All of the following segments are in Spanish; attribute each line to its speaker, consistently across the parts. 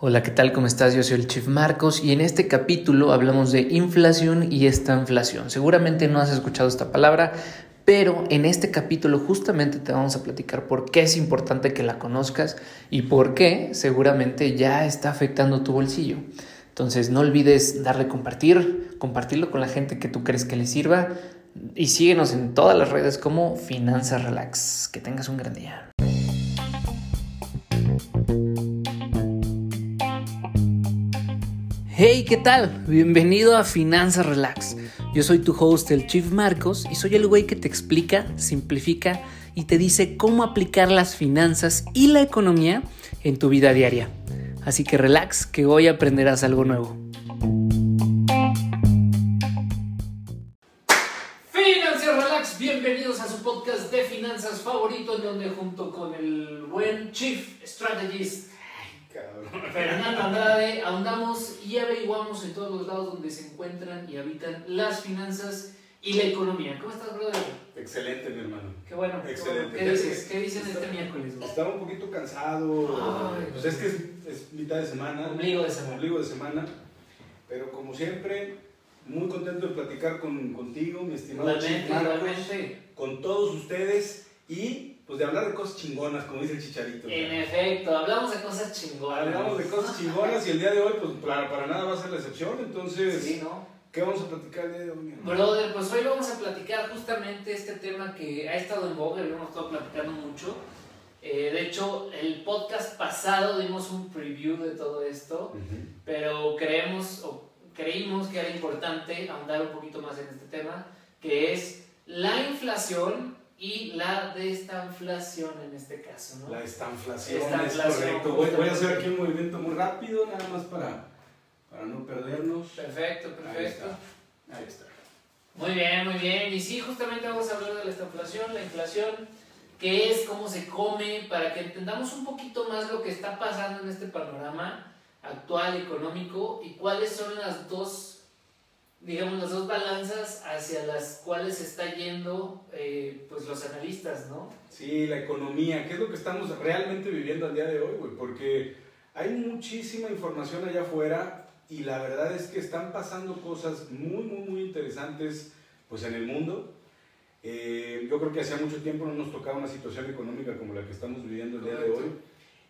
Speaker 1: Hola, ¿qué tal? ¿Cómo estás? Yo soy el Chief Marcos y en este capítulo hablamos de inflación y estanflación. Seguramente no has escuchado esta palabra, pero en este capítulo justamente te vamos a platicar por qué es importante que la conozcas y por qué seguramente ya está afectando tu bolsillo. Entonces no olvides darle compartir, compartirlo con la gente que tú crees que le sirva y síguenos en todas las redes como Finanzas Relax. Que tengas un gran día. Hey, ¿qué tal? Bienvenido a Finanzas Relax. Yo soy tu host, el Chief Marcos, y soy el güey que te explica, simplifica y te dice cómo aplicar las finanzas y la economía en tu vida diaria. Así que relax, que hoy aprenderás algo nuevo. Finanzas Relax, bienvenidos a su podcast de finanzas favorito, donde junto con el buen Chief Strategist Fernando Andrade, ahondamos y averiguamos en todos los lados donde se encuentran y habitan las finanzas y la economía. ¿Cómo estás, brother?
Speaker 2: Excelente, mi hermano.
Speaker 1: Qué bueno.
Speaker 2: Excelente.
Speaker 1: ¿Qué dices? ¿Qué dicen este miércoles?
Speaker 2: Estaba un poquito cansado.
Speaker 1: Ay,
Speaker 2: pues es que es, es mitad de semana.
Speaker 1: Ombligo de semana.
Speaker 2: Ombligo de semana. Pero como siempre, muy contento de platicar con, contigo, mi estimado Chief Marcos, con todos ustedes y pues de hablar de cosas chingonas, como dice el chicharito.
Speaker 1: En efecto, hablamos de cosas chingonas.
Speaker 2: Hablamos de cosas chingonas y el día de hoy, pues para, para nada va a ser la excepción. Entonces,
Speaker 1: Sí, ¿no?
Speaker 2: ¿qué vamos a platicar el día de hoy?
Speaker 1: Brother, pues hoy vamos a platicar justamente este tema que ha estado en boga y lo hemos estado platicando mucho. Eh, de hecho, el podcast pasado dimos un preview de todo esto,
Speaker 2: Ujú.
Speaker 1: pero creemos o creímos que era importante ahondar un poquito más en este tema, que es la inflación y la destanflación en este caso, ¿no?
Speaker 2: La estanflación,
Speaker 1: Estanflación,
Speaker 2: es correcto. Voy, voy a hacer aquí un movimiento muy rápido, nada más para, para no perdernos.
Speaker 1: Perfecto,
Speaker 2: Ahí
Speaker 1: perfecto.
Speaker 2: está. Ahí está.
Speaker 1: Muy bien, muy bien. Y sí, justamente vamos a hablar de la estanflación, la inflación, qué es, cómo se come, para que entendamos un poquito más lo que está pasando en este panorama actual económico y cuáles son las dos, digamos, las dos balanzas hacia las cuales está yendo eh, pues los analistas, ¿no?
Speaker 2: Sí, la economía, ¿qué es lo que estamos realmente viviendo al día de hoy, güey? Porque hay muchísima información allá afuera y la verdad es que están pasando cosas muy, muy, muy interesantes pues en el mundo. Eh, yo creo que hacía mucho tiempo no nos tocaba una situación económica como la que estamos viviendo el día de hoy.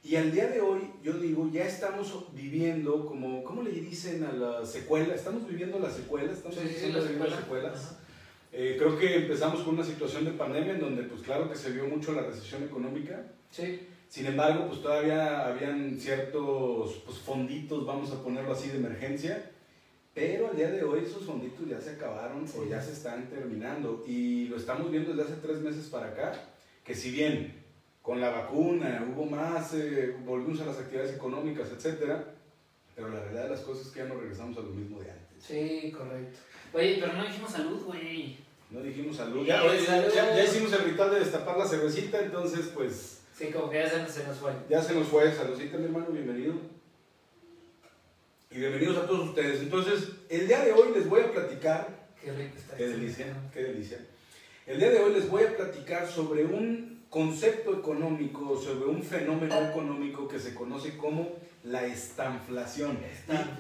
Speaker 2: Y al día de hoy, yo digo, ya estamos viviendo como, ¿cómo le dicen a la secuela? Estamos viviendo la secuela, estamos viviendo las secuelas.
Speaker 1: Ajá.
Speaker 2: Eh, creo que empezamos con una situación de pandemia en donde pues claro que se vio mucho la recesión económica.
Speaker 1: Sí,
Speaker 2: Sin embargo, pues todavía habían ciertos pues, fonditos, vamos a ponerlo así, de emergencia. Pero al día de hoy esos fonditos ya se acabaron o
Speaker 1: Sí.
Speaker 2: ya se están terminando. Y lo estamos viendo desde hace tres meses para acá, que si bien con la vacuna hubo más, eh, volvimos a las actividades económicas, etcétera, pero la realidad de las cosas es que ya no regresamos a lo mismo de antes.
Speaker 1: sí, correcto. Oye, pero no dijimos salud, güey.
Speaker 2: No dijimos salud. Ya, oye, ya-
Speaker 1: salud.
Speaker 2: ya- ya hicimos el ritual de destapar la cervecita, entonces pues
Speaker 1: Sí, como que ya se, se nos fue.
Speaker 2: ya se nos fue. Saludcita, mi hermano, bienvenido. Y bienvenidos a todos ustedes. Entonces, el día de hoy les voy a platicar,
Speaker 1: Qué rico está.
Speaker 2: qué delicia, qué delicia. El día de hoy les voy a platicar sobre un concepto económico, sobre un fenómeno económico que se conoce como la estanflación.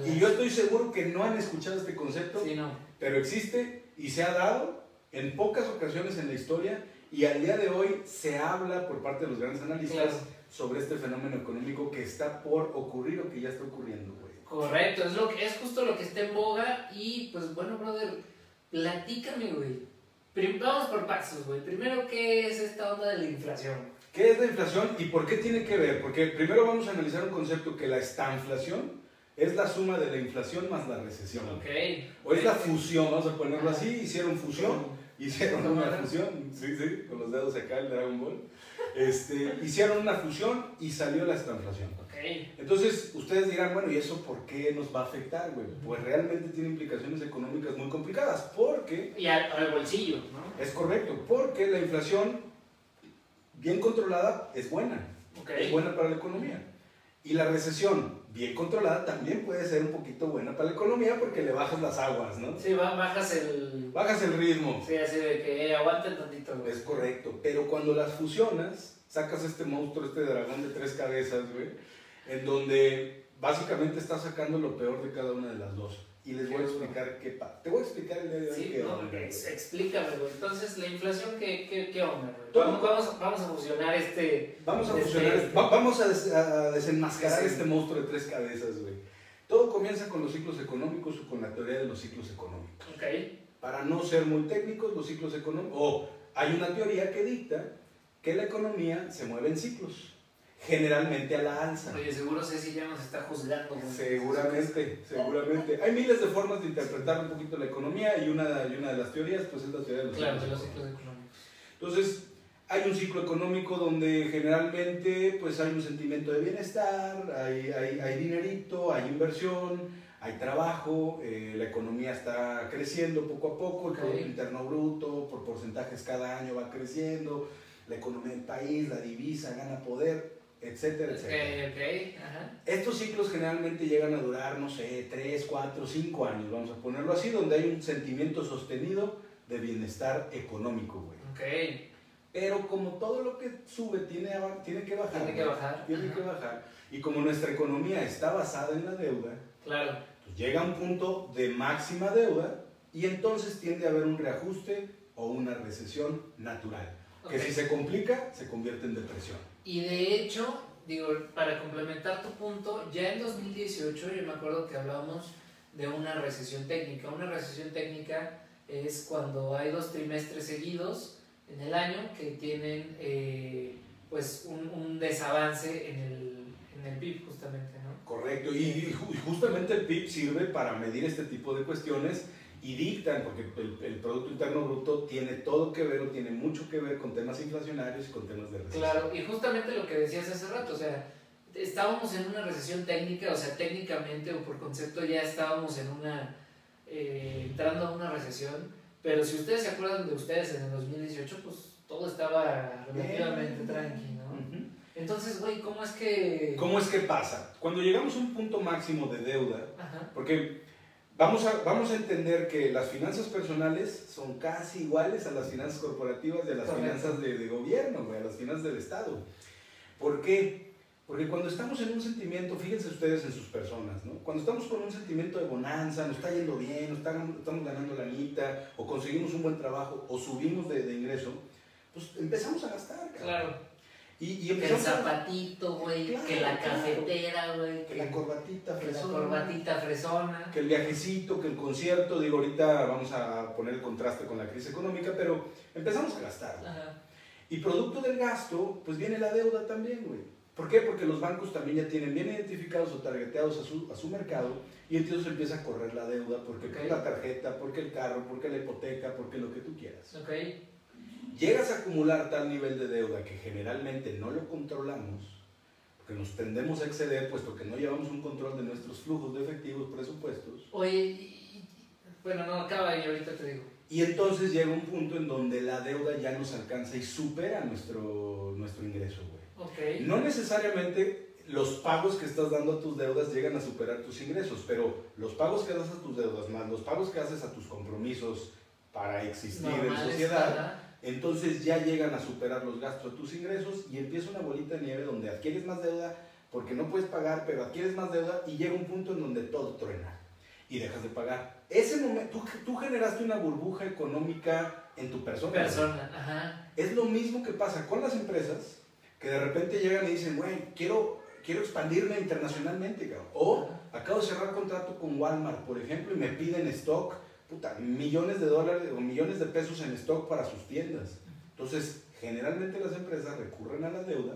Speaker 2: Y- yo estoy seguro que no han escuchado este concepto.
Speaker 1: Sí, no.
Speaker 2: pero existe y se ha dado en pocas ocasiones en la historia y al día de hoy se habla por parte de los grandes analistas
Speaker 1: Claro.
Speaker 2: sobre este fenómeno económico que está por ocurrir o que ya está ocurriendo, güey.
Speaker 1: Correcto, es, lo que, es justo lo que está en boga y pues bueno, brother, platícame, güey. Vamos por pasos, güey. Primero, ¿qué es esta onda de la inflación?
Speaker 2: ¿Qué es la inflación y por qué tiene que ver? Porque primero vamos a analizar un concepto que la estanflación es la suma de la inflación más la recesión.
Speaker 1: Ok.
Speaker 2: O es la fusión, vamos a ponerlo así, hicieron fusión, hicieron
Speaker 1: ¿Cómo
Speaker 2: una fusión, sí, sí, con los dedos acá el Dragon Ball. Este, hicieron una fusión y salió la estanflación. Entonces, ustedes dirán, bueno, ¿y eso por qué nos va a afectar, güey? Pues realmente tiene implicaciones económicas muy complicadas, porque,
Speaker 1: Y al, al bolsillo, ¿no?
Speaker 2: es correcto, porque la inflación bien controlada es buena,
Speaker 1: Ok.
Speaker 2: es buena para la economía. Y la recesión bien controlada también puede ser un poquito buena para la economía porque le bajas las aguas, ¿no?
Speaker 1: Sí, ba- bajas el...
Speaker 2: Bajas el ritmo,
Speaker 1: Sí, así de que eh, tantito, güey.
Speaker 2: es correcto, pero cuando las fusionas, sacas este monstruo, este dragón de tres cabezas, güey, en donde básicamente está sacando lo peor de cada una de las dos. Y les voy a explicar qué pasa. Te voy a explicar el día de hoy
Speaker 1: Sí,
Speaker 2: qué
Speaker 1: no,
Speaker 2: onda, güey.
Speaker 1: ex- explícame, güey. Entonces, la inflación, ¿qué, qué, qué onda, Vamos, vamos, vamos a fusionar este...
Speaker 2: Vamos a
Speaker 1: este-
Speaker 2: fusionar, va- vamos a, des- a desenmascarar
Speaker 1: Sí.
Speaker 2: este monstruo de tres cabezas, güey. Todo comienza con los ciclos económicos o con la teoría de los ciclos económicos.
Speaker 1: Ok,
Speaker 2: Para no ser muy técnicos, los ciclos económicos, o hay una teoría que dicta que la economía se mueve en ciclos, generalmente a la alza.
Speaker 1: oye, seguro Ceci ya nos está juzgando, güey.
Speaker 2: Seguramente, seguramente. Hay miles de formas de interpretar un poquito la economía y una, y una de las teorías pues es la teoría de los
Speaker 1: Claro, de
Speaker 2: ciclos
Speaker 1: los
Speaker 2: económicos.
Speaker 1: ciclos económicos.
Speaker 2: Entonces, hay un ciclo económico donde generalmente pues hay un sentimiento de bienestar, hay, hay, hay dinerito, hay inversión, hay trabajo, eh, la economía está creciendo poco a poco, el. Producto Interno Bruto por porcentajes cada año va creciendo, la economía del país, la divisa gana poder, etcétera, etcétera.
Speaker 1: Ajá.
Speaker 2: Estos ciclos generalmente llegan a durar, no sé, 3, 4, 5 años, vamos a ponerlo así, donde hay un sentimiento sostenido de bienestar económico, güey. Pero como todo lo que sube tiene, tiene que bajar.
Speaker 1: tiene que bajar.
Speaker 2: Tiene que bajar. Y como nuestra economía está basada en la deuda,
Speaker 1: Claro,
Speaker 2: pues llega a un punto de máxima deuda y entonces tiende a haber un reajuste o una recesión natural. Que si se complica, se convierte en depresión.
Speaker 1: Y de hecho, digo, para complementar tu punto, ya en 2018 yo me acuerdo que hablábamos de una recesión técnica. Una recesión técnica es cuando hay dos trimestres seguidos en el año que tienen eh, pues un, desavance en el, en el PIB justamente, ¿no?
Speaker 2: Correcto, y justamente el PIB sirve para medir este tipo de cuestiones y dictan, porque el, el Producto Interno Bruto tiene todo que ver o tiene mucho que ver con temas inflacionarios y con temas de recesión.
Speaker 1: Claro, y justamente lo que decías hace rato, o sea, estábamos en una recesión técnica, o sea, técnicamente o por concepto ya estábamos en una, eh, entrando a una recesión, pero si ustedes se acuerdan de ustedes en el 2018, pues todo estaba relativamente
Speaker 2: Bien.
Speaker 1: tranqui, ¿no?
Speaker 2: Ujú.
Speaker 1: Entonces, güey, ¿cómo es que...?
Speaker 2: ¿Cómo es que pasa? Cuando llegamos a un punto máximo de deuda,
Speaker 1: Ajá,
Speaker 2: porque vamos a, vamos a entender que las finanzas personales son casi iguales a las finanzas corporativas y a las
Speaker 1: Correcto.
Speaker 2: finanzas de, de gobierno, güey, a las finanzas del Estado. ¿Por qué? Porque cuando estamos en un sentimiento, fíjense ustedes en sus personas, ¿no? Cuando estamos con un sentimiento de bonanza, nos está yendo bien, nos está- estamos ganando la mitad, o conseguimos un buen trabajo, o subimos de, de ingreso, pues empezamos a gastar, cabrón.
Speaker 1: claro.
Speaker 2: Y, y
Speaker 1: Que el zapatito, güey,
Speaker 2: Claro,
Speaker 1: que la
Speaker 2: claro.
Speaker 1: cafetera, güey,
Speaker 2: que la corbatita,
Speaker 1: que la
Speaker 2: fresona,
Speaker 1: corbatita fresona.
Speaker 2: que el viajecito, que el concierto, digo, ahorita vamos a poner el contraste con la crisis económica, pero empezamos a gastar.
Speaker 1: Ajá,
Speaker 2: Y producto del gasto, pues viene la deuda también, güey. ¿Por qué? Porque los bancos también ya tienen bien identificados o targeteados a su, a su mercado y entonces empieza a correr la deuda porque
Speaker 1: Ok.
Speaker 2: la tarjeta, porque el carro, porque la hipoteca, porque lo que tú quieras.
Speaker 1: ok.
Speaker 2: Llegas a acumular tal nivel de deuda que generalmente no lo controlamos, porque nos tendemos a exceder, puesto que no llevamos un control de nuestros flujos de efectivos, presupuestos.
Speaker 1: Oye, bueno, no, acaba y ahorita te digo.
Speaker 2: Y entonces llega un punto en donde la deuda ya nos alcanza y supera nuestro, nuestro ingreso, güey.
Speaker 1: Ok.
Speaker 2: No necesariamente los pagos que estás dando a tus deudas llegan a superar tus ingresos, pero los pagos que das a tus deudas más los pagos que haces a tus compromisos para existir en
Speaker 1: Normales,
Speaker 2: sociedad. Entonces ya llegan a superar los gastos de tus ingresos y empieza una bolita de nieve donde adquieres más deuda porque no puedes pagar, pero adquieres más deuda y llega un punto en donde todo truena y dejas de pagar. Ese momento, tú, tú generaste una burbuja económica en tu persona.
Speaker 1: Persona, ajá.
Speaker 2: Es lo mismo que pasa con las empresas que de repente llegan y dicen, güey, quiero, quiero expandirme internacionalmente, cabrón. O acabo de cerrar contrato con Walmart, por ejemplo, y me piden stock, puta, millones de dólares o millones de pesos en stock para sus tiendas. Entonces, generalmente las empresas recurren a la deuda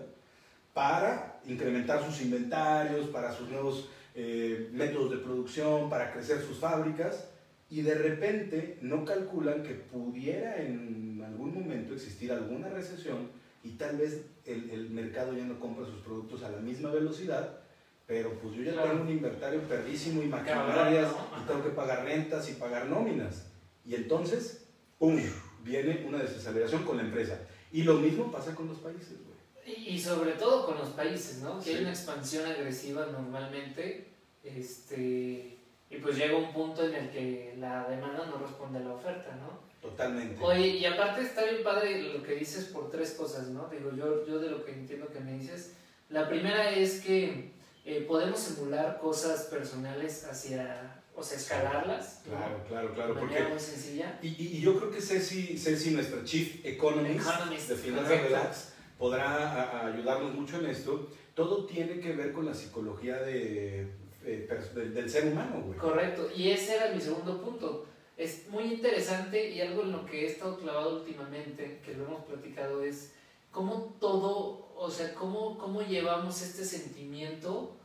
Speaker 2: para incrementar sus inventarios, para sus nuevos eh, métodos de producción, para crecer sus fábricas, y de repente no calculan que pudiera en algún momento existir alguna recesión y tal vez el, el mercado ya no compra sus productos a la misma velocidad, pero pues yo ya
Speaker 1: Claro.
Speaker 2: tengo un inventario perdísimo y maquinarias y tengo que pagar rentas y pagar nóminas. Y entonces, ¡pum!, viene una desaceleración con la empresa. Y lo mismo pasa con los países, güey.
Speaker 1: Y, y sobre todo con los países, ¿no? Que
Speaker 2: Sí.
Speaker 1: hay una expansión agresiva normalmente, este, y pues llega un punto en el que la demanda no responde a la oferta, ¿no?
Speaker 2: Totalmente.
Speaker 1: Oye, y aparte está bien padre lo que dices por tres cosas, ¿no? Digo, yo, yo de lo que entiendo que me dices, la primera es que eh, podemos emular cosas personales hacia, o sea, escalarlas.
Speaker 2: Claro, claro, claro.
Speaker 1: De
Speaker 2: Porque,
Speaker 1: manera muy sencilla.
Speaker 2: y, y- yo creo que Ceci, Ceci nuestra Chief Economist,
Speaker 1: Economist,
Speaker 2: de Finanzas. Relax, podrá a- a ayudarnos mucho en esto. Todo tiene que ver con la psicología de, eh, del, del ser humano, güey.
Speaker 1: Correcto, y ese era mi segundo punto. Es muy interesante y algo en lo que he estado clavado últimamente, que lo hemos platicado, es cómo todo, o sea, cómo, cómo llevamos este sentimiento,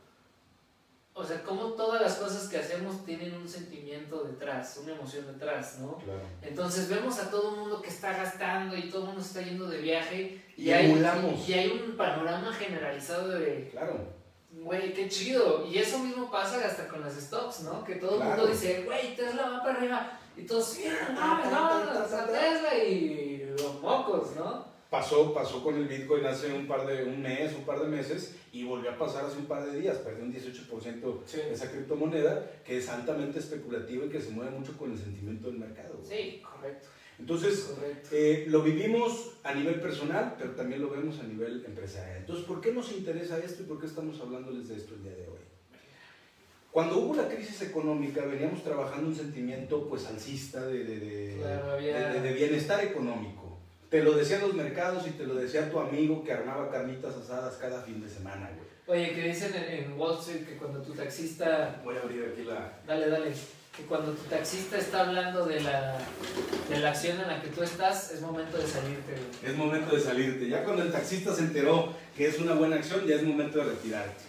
Speaker 1: o sea, cómo todas las cosas que hacemos tienen un sentimiento detrás, una emoción detrás, ¿no?
Speaker 2: Claro.
Speaker 1: Entonces vemos a todo el mundo que está gastando y todo el mundo está yendo de viaje
Speaker 2: Y
Speaker 1: hay,
Speaker 2: emulamos.
Speaker 1: y hay un panorama generalizado de,
Speaker 2: Claro.
Speaker 1: Güey, qué chido. Y eso mismo pasa hasta con las stocks, ¿no? Que todo el mundo dice, güey, Tesla va para arriba. Y todos, sí, no no, Tesla y los mocos, ¿no?
Speaker 2: Pasó, pasó con el Bitcoin hace un par de, un mes, un par de meses, y volvió a pasar hace un par de días, perdió un 18%
Speaker 1: Sí.
Speaker 2: esa criptomoneda, que es altamente especulativa y que se mueve mucho con el sentimiento del mercado.
Speaker 1: Sí, correcto.
Speaker 2: Entonces,
Speaker 1: Correcto.
Speaker 2: eh, lo vivimos a nivel personal, pero también lo vemos a nivel empresarial. Entonces, ¿por qué nos interesa esto y por qué estamos hablándoles de esto el día de hoy? Cuando hubo la crisis económica, veníamos trabajando un sentimiento pues alcista de, de- de-
Speaker 1: Claro, había-
Speaker 2: de- de- de bienestar económico. Te lo decían los mercados y te lo decía tu amigo que armaba carnitas asadas cada fin de semana, güey.
Speaker 1: Oye, que dicen en, en Wall Street que cuando tu taxista,
Speaker 2: Voy a abrir aquí la...
Speaker 1: dale, dale, que cuando tu taxista está hablando de la, de la acción en la que tú estás, es momento de salirte, güey.
Speaker 2: Es momento de salirte. Ya cuando el taxista se enteró que es una buena acción, ya es momento de retirarte.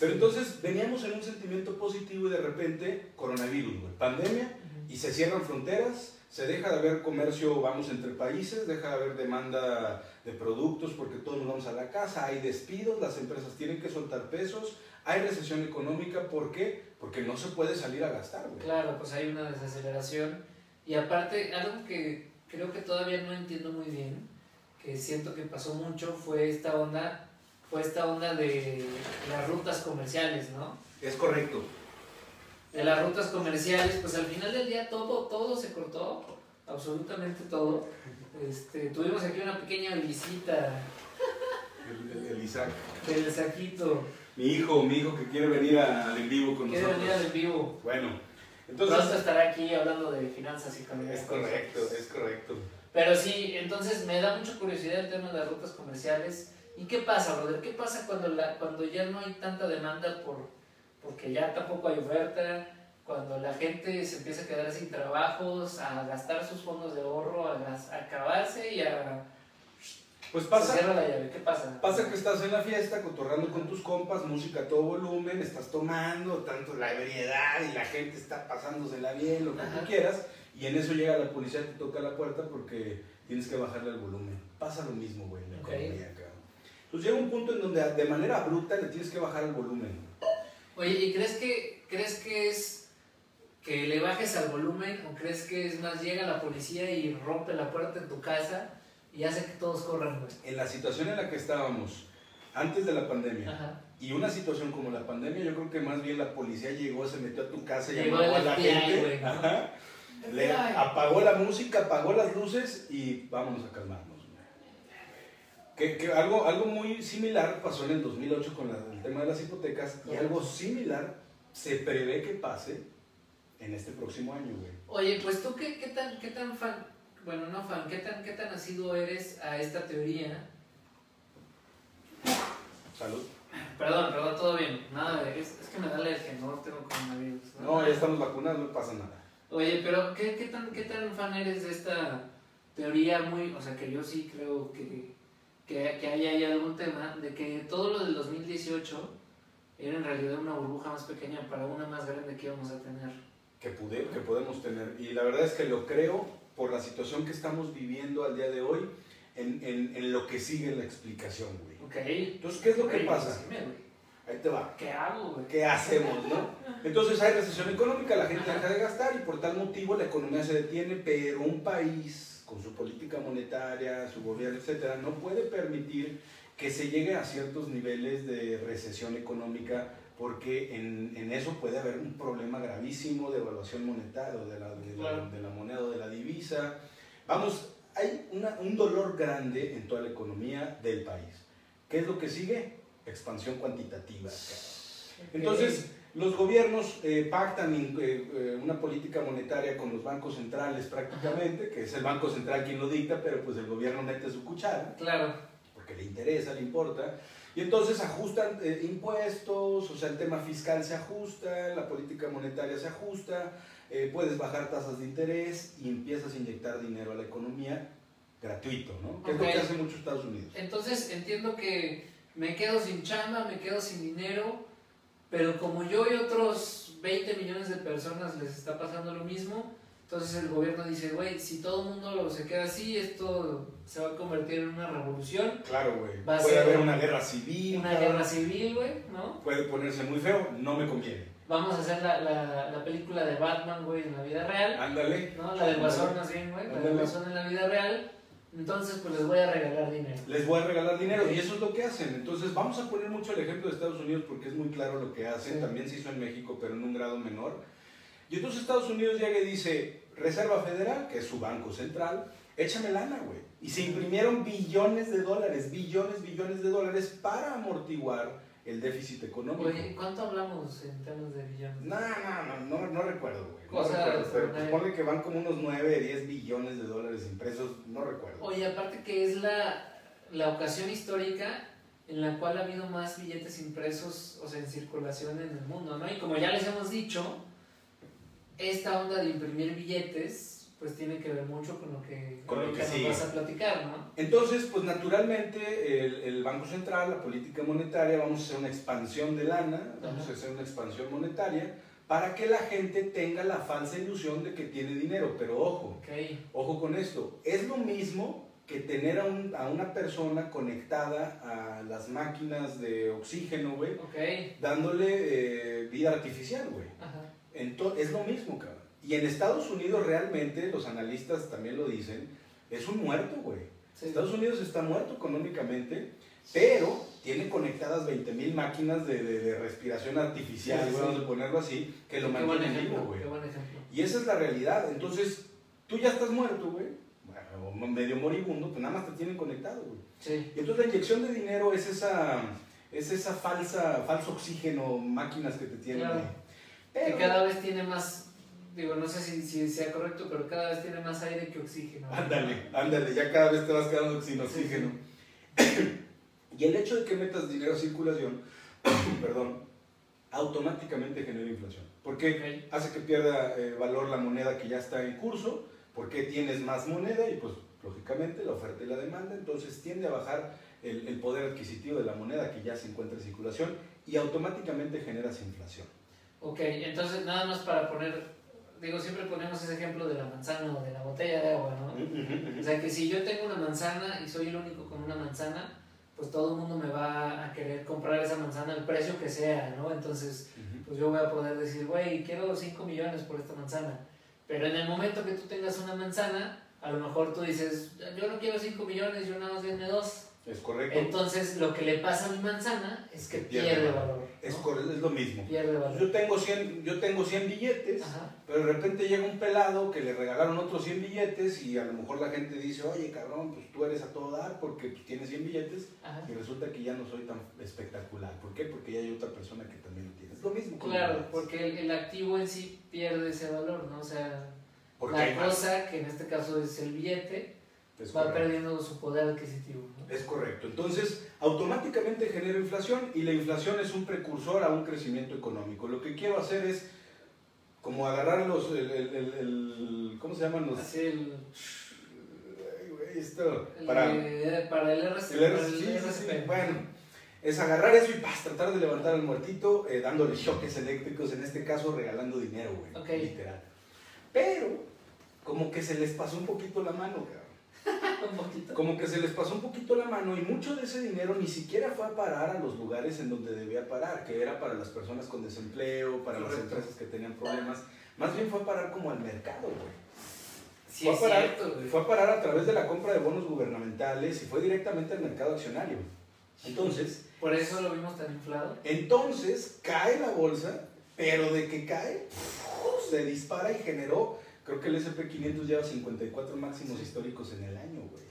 Speaker 2: Pero entonces veníamos en un sentimiento positivo y de repente coronavirus, güey, pandemia, y se cierran fronteras, se deja de haber comercio, vamos, entre países, deja de haber demanda de productos porque todos nos vamos a la casa, hay despidos, las empresas tienen que soltar pesos, hay recesión económica, ¿por qué? Porque no se puede salir a gastar, güey.
Speaker 1: Claro, pues hay una desaceleración. Y aparte, algo que creo que todavía no entiendo muy bien, que siento que pasó mucho, fue esta onda, fue esta onda de las rutas comerciales, ¿no?
Speaker 2: Es correcto.
Speaker 1: De las rutas comerciales, pues al final del día todo, todo se cortó, absolutamente todo. Este, tuvimos aquí una pequeña visita
Speaker 2: El, el- el Isaac.
Speaker 1: del saquito.
Speaker 2: Mi hijo, mi hijo que quiere venir al en vivo con
Speaker 1: Quiere
Speaker 2: nosotros.
Speaker 1: venir al en vivo.
Speaker 2: Bueno,
Speaker 1: Pronto
Speaker 2: entonces...
Speaker 1: estará aquí hablando de finanzas y economía.
Speaker 2: Es correcto, es correcto.
Speaker 1: Pero sí, entonces me da mucha curiosidad el tema de las rutas comerciales. ¿Y qué pasa, brother? ¿Qué pasa cuando, la, cuando ya no hay tanta demanda por, porque ya tampoco hay oferta? Cuando la gente se empieza a quedar sin trabajos, a gastar sus fondos de ahorro, a, gas- a acabarse y a...
Speaker 2: Pues
Speaker 1: Se
Speaker 2: pasa,
Speaker 1: cierra la llave. ¿Qué pasa?
Speaker 2: pasa que estás en la fiesta, cotorrando con tus compas, música a todo volumen, estás tomando, tanto la ebriedad y la gente está pasándosela bien, lo que
Speaker 1: Ajá.
Speaker 2: tú quieras, y en eso llega la policía, te toca la puerta porque tienes que bajarle el volumen. Pasa lo mismo, güey, en la
Speaker 1: Ok.
Speaker 2: economía. Entonces llega un punto en donde de manera bruta le tienes que bajar el volumen.
Speaker 1: Oye, ¿y crees que, crees que es que le bajes al volumen o crees que es más llega la policía y rompe la puerta en tu casa y hace que todos corran, güey?
Speaker 2: En la situación en la que estábamos antes de la pandemia,
Speaker 1: Ajá.
Speaker 2: Y una situación como la pandemia, yo creo que más bien la policía llegó, se metió a tu casa,
Speaker 1: Llegó
Speaker 2: llamó a la
Speaker 1: FBI,
Speaker 2: gente,
Speaker 1: güey, ¿no?
Speaker 2: ajá, le
Speaker 1: FBI.
Speaker 2: apagó la música, apagó las luces y vámonos a calmarnos. Que, que algo, algo muy similar pasó en el 2008 con la- tema de las hipotecas y algo similar se prevé que pase en este próximo año, güey.
Speaker 1: Oye, pues tú qué, qué tan, qué tan fan, bueno, no fan, qué tan, qué tan asiduo eres a esta teoría.
Speaker 2: Salud.
Speaker 1: Perdón, perdón, todo bien. Nada, de- es, es que me da alergia, no tengo coronavirus.
Speaker 2: No, ya estamos vacunados, no pasa nada.
Speaker 1: Oye, pero ¿qué, qué, tan, ¿qué tan fan eres de esta teoría muy, o sea, que yo sí creo que, que, que hay ahí algún tema de que todo lo del 2018 era en realidad una burbuja más pequeña para una más grande que íbamos a tener?
Speaker 2: que, pude, que podemos tener. Y la verdad es que lo creo por la situación que estamos viviendo al día de hoy, en, en, en lo que sigue la explicación, güey.
Speaker 1: Ok.
Speaker 2: Entonces, ¿qué es lo que
Speaker 1: Ok,
Speaker 2: pasa?
Speaker 1: güey.
Speaker 2: Ahí te va.
Speaker 1: ¿Qué hago, güey?
Speaker 2: ¿Qué hacemos, no? Entonces hay recesión económica, la gente deja de gastar y por tal motivo la economía se detiene, pero un país con su política monetaria, su gobierno, etcétera, no puede permitir que se llegue a ciertos niveles de recesión económica porque en, en eso puede haber un problema gravísimo de evaluación monetaria, o de la, de, la- de la moneda o de la divisa. Vamos, hay una- un dolor grande en toda la economía del país. ¿Qué es lo que sigue? Expansión cuantitativa. Entonces, los gobiernos eh, pactan eh, eh, una política monetaria con los bancos centrales prácticamente, que es el Banco Central quien lo dicta, pero pues el gobierno mete su cuchara.
Speaker 1: Claro.
Speaker 2: Porque le interesa, le importa. Y entonces ajustan impuestos, o sea, el tema fiscal se ajusta, la política monetaria se ajusta, puedes bajar tasas de interés y empiezas a inyectar dinero a la economía gratuito, ¿no? Que es lo que hace mucho Estados Unidos.
Speaker 1: Entonces entiendo que me quedo sin chamba, me quedo sin dinero, pero como yo y otros 20 millones de personas les está pasando lo mismo, entonces el gobierno dice, güey, si todo el mundo se queda así, esto se va a convertir en una revolución.
Speaker 2: Claro, güey. Puede haber una guerra civil.
Speaker 1: Una guerra civil, güey, ¿no?
Speaker 2: Puede ponerse muy feo, no me conviene.
Speaker 1: Vamos a hacer la, la, la película de Batman, güey, en la vida real.
Speaker 2: Ándale.
Speaker 1: ¿no? La del Guasón, más bien, güey. La del Guasón en la vida real. Entonces, pues les voy a regalar dinero.
Speaker 2: Les voy a regalar dinero y eso es lo que hacen. Entonces, vamos a poner mucho el ejemplo de Estados Unidos porque es muy claro lo que hacen. También se hizo en México, pero en un grado menor. Y entonces Estados Unidos llega y dice, Reserva Federal, que es su banco central, échame lana, güey. Y se imprimieron billones de dólares, billones, billones de dólares para amortiguar el déficit económico.
Speaker 1: Oye, ¿cuánto hablamos en términos de billones?
Speaker 2: No, no, no, no, no recuerdo, güey. No recuerdo, pero pues ponle que van como unos 9, 10 billones de dólares impresos, no recuerdo.
Speaker 1: Oye, aparte que es la, la ocasión histórica en la cual ha habido más billetes impresos, o sea, en circulación en el mundo, ¿no? Y como ya les hemos dicho, esta onda de imprimir billetes pues tiene que ver mucho con lo que, con lo que, nos vas a platicar, ¿no?
Speaker 2: Entonces, pues naturalmente el, el, Banco Central, la política monetaria, vamos a hacer una expansión de lana, vamos a hacer una expansión monetaria para que la gente tenga la falsa ilusión de que tiene dinero. Pero ojo, ojo con esto, es lo mismo que tener a, un, a una persona conectada a las máquinas de oxígeno, güey, dándole eh, vida artificial, güey. Es lo mismo, cabrón. Y en Estados Unidos realmente, los analistas también lo dicen, es un muerto, güey. Estados Unidos está muerto económicamente, pero tiene conectadas 20.000 máquinas de, de, respiración artificial, vamos a ponerlo así, que lo mantienen vivo, güey. Y esa es la realidad. Entonces, tú ya estás muerto, güey, o medio moribundo, pues nada más te tienen conectado, güey.
Speaker 1: Sí.
Speaker 2: Y entonces la inyección de dinero es esa, es esa falsa, falso oxígeno, máquinas que te tienen. Claro.
Speaker 1: que cada vez tiene más digo, no sé si, si, sea correcto, pero cada vez tiene más aire que oxígeno.
Speaker 2: Ándale, ándale, ya cada vez te vas quedando sin oxígeno. y el hecho de que metas dinero a circulación, perdón, automáticamente genera inflación. Porque hace que pierda eh, valor la moneda que ya está en curso, porque tienes más moneda y pues lógicamente la oferta y la demanda, entonces tiende a bajar el, el poder adquisitivo de la moneda que ya se encuentra en circulación y automáticamente generas inflación.
Speaker 1: Ok, entonces nada más para poner digo, siempre ponemos ese ejemplo de la manzana o de la botella de agua, ¿no? O sea, que si yo tengo una manzana y soy el único con una manzana, pues todo el mundo me va a querer comprar esa manzana al precio que sea, ¿no? Entonces, pues yo voy a poder decir, güey, quiero 5 millones por esta manzana. Pero en el momento que tú tengas una manzana, a lo mejor tú dices, yo no quiero 5 millones, yo nada más denme dos.
Speaker 2: Es correcto.
Speaker 1: Entonces, lo que le pasa a mi manzana es que pierde, valor.
Speaker 2: Es, es lo mismo.
Speaker 1: Pierde valor.
Speaker 2: Yo tengo 100, yo tengo 100 billetes, pero de repente llega un pelado que le regalaron otros 100 billetes y a lo mejor la gente dice, oye, cabrón, pues tú eres a todo dar porque tienes 100 billetes y resulta que ya no soy tan espectacular. ¿Por qué? Porque ya hay otra persona que también lo tiene. Es lo mismo.
Speaker 1: Claro, porque el, activo en sí pierde ese valor, ¿no? O sea, la cosa, que en este caso es el billete, va perdiendo su poder adquisitivo.
Speaker 2: Es correcto. Entonces, automáticamente genera inflación y la inflación es un precursor a un crecimiento económico. Lo que quiero hacer es como agarrar los, el, el, el, ¿cómo se llaman los?
Speaker 1: Así el...
Speaker 2: esto,
Speaker 1: para, para el
Speaker 2: RCP. bueno, es agarrar eso y pas, tratar de levantar al muertito eh, dándole choques eléctricos, en este caso regalando dinero, güey. Literal. Pero, como que se les pasó un poquito la mano, Como que se les pasó un poquito la mano y mucho de ese dinero ni siquiera fue a parar a los lugares en donde debía parar, que era para las personas con desempleo, para las empresas que tenían problemas. Más bien fue a parar como al mercado, güey. fue, a parar, fue a parar a través de la compra de bonos gubernamentales y fue directamente al mercado accionario. Entonces...
Speaker 1: Por eso lo vimos tan inflado.
Speaker 2: Entonces cae la bolsa, pero de que cae, se dispara y generó Creo que el SP500 lleva 54 máximos históricos en el año, güey.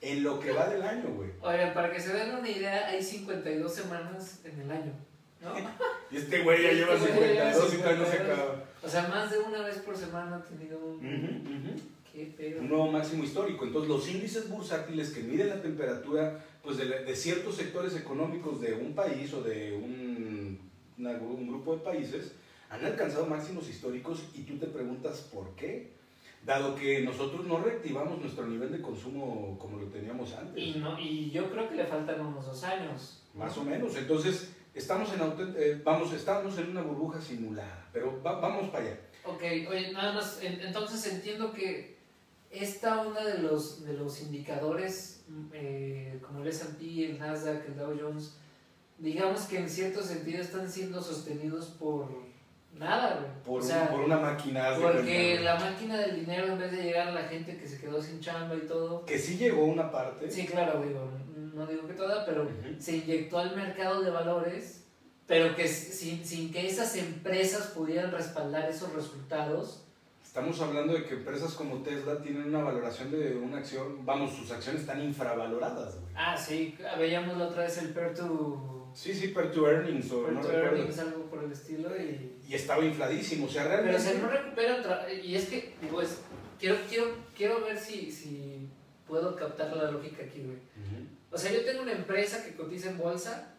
Speaker 2: En lo que va del año, güey.
Speaker 1: Oigan, para que se den una idea, hay 52 semanas en el año. ¿no?
Speaker 2: Y este güey ya
Speaker 1: Este
Speaker 2: lleva
Speaker 1: güey ya lleva
Speaker 2: 52 y todavía no se
Speaker 1: 52.
Speaker 2: acaba.
Speaker 1: O sea, más de una vez por semana ha tenido un... Qué pedo.
Speaker 2: un nuevo máximo histórico. Entonces, los índices bursátiles que miden la temperatura pues, de, de ciertos sectores económicos de un país o de un, una gru- un grupo de países han alcanzado máximos históricos y tú te preguntas por qué. Dado que nosotros no reactivamos nuestro nivel de consumo como lo teníamos antes.
Speaker 1: Y, no, y yo creo que le faltan unos dos años.
Speaker 2: Más o menos. Entonces, estamos en, eh, vamos, estamos en una burbuja simulada. Pero va- vamos para allá.
Speaker 1: Ok, oye, nada más, en- entonces entiendo que esta onda de los, de los indicadores, mm, eh, como el S&P, el Nasdaq, el Dow Jones, digamos que en cierto sentido están siendo sostenidos por nada, güey.
Speaker 2: Por,
Speaker 1: o sea,
Speaker 2: un- por una máquina.
Speaker 1: porque
Speaker 2: cuenta,
Speaker 1: la máquina del dinero, en vez de llegar a la gente que se quedó sin chamba y todo,
Speaker 2: Que sí llegó una parte.
Speaker 1: sí, claro, digo, no digo que toda, pero se inyectó al mercado de valores, pero que sin, sin que esas empresas pudieran respaldar esos resultados,
Speaker 2: Estamos hablando de que empresas como Tesla tienen una valoración de una acción, vamos, sus acciones están infravaloradas, güey.
Speaker 1: Ah, sí, veíamos la otra vez el Peer to,
Speaker 2: Sí, sí, per to earnings, o
Speaker 1: peer
Speaker 2: no
Speaker 1: to
Speaker 2: recuerdo.
Speaker 1: earnings, algo por el estilo. Y,
Speaker 2: Y estaba infladísimo, o sea,
Speaker 1: pero
Speaker 2: realmente...
Speaker 1: se no recupera otra. Y es que, digo, es, quiero, quiero, quiero ver si, si puedo captar la lógica aquí, güey.
Speaker 2: Ujú.
Speaker 1: O sea, yo tengo una empresa que cotiza en bolsa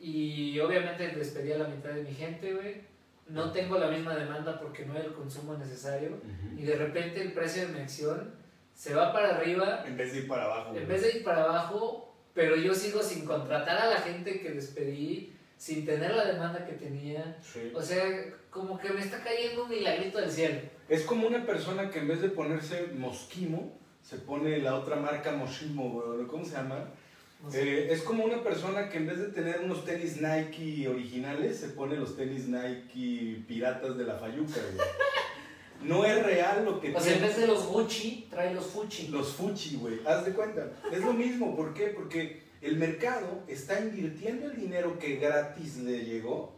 Speaker 1: y obviamente despedí a la mitad de mi gente, güey. No tengo la misma demanda porque no hay el consumo necesario.
Speaker 2: Ujú.
Speaker 1: Y de repente el precio de mi acción se va para arriba
Speaker 2: En vez de ir para abajo.
Speaker 1: En
Speaker 2: güey.
Speaker 1: vez de ir para abajo, pero yo sigo sin contratar a la gente que despedí, sin tener la demanda que tenía.
Speaker 2: Sí.
Speaker 1: O sea, como que me está cayendo un milagrito del cielo.
Speaker 2: Es como una persona que en vez de ponerse Mosquimo, se pone la otra marca Moshimo, ¿cómo se llama? Eh, es como una persona que en vez de tener unos tenis Nike originales, se pone los tenis Nike piratas de la Fayuca, güey. No es real lo que
Speaker 1: o sea, en vez de los Gucci, trae los Fuchi.
Speaker 2: Los Fuchi, güey. Haz de cuenta. Es lo mismo. ¿Por qué? Porque el mercado está invirtiendo el dinero que gratis le llegó.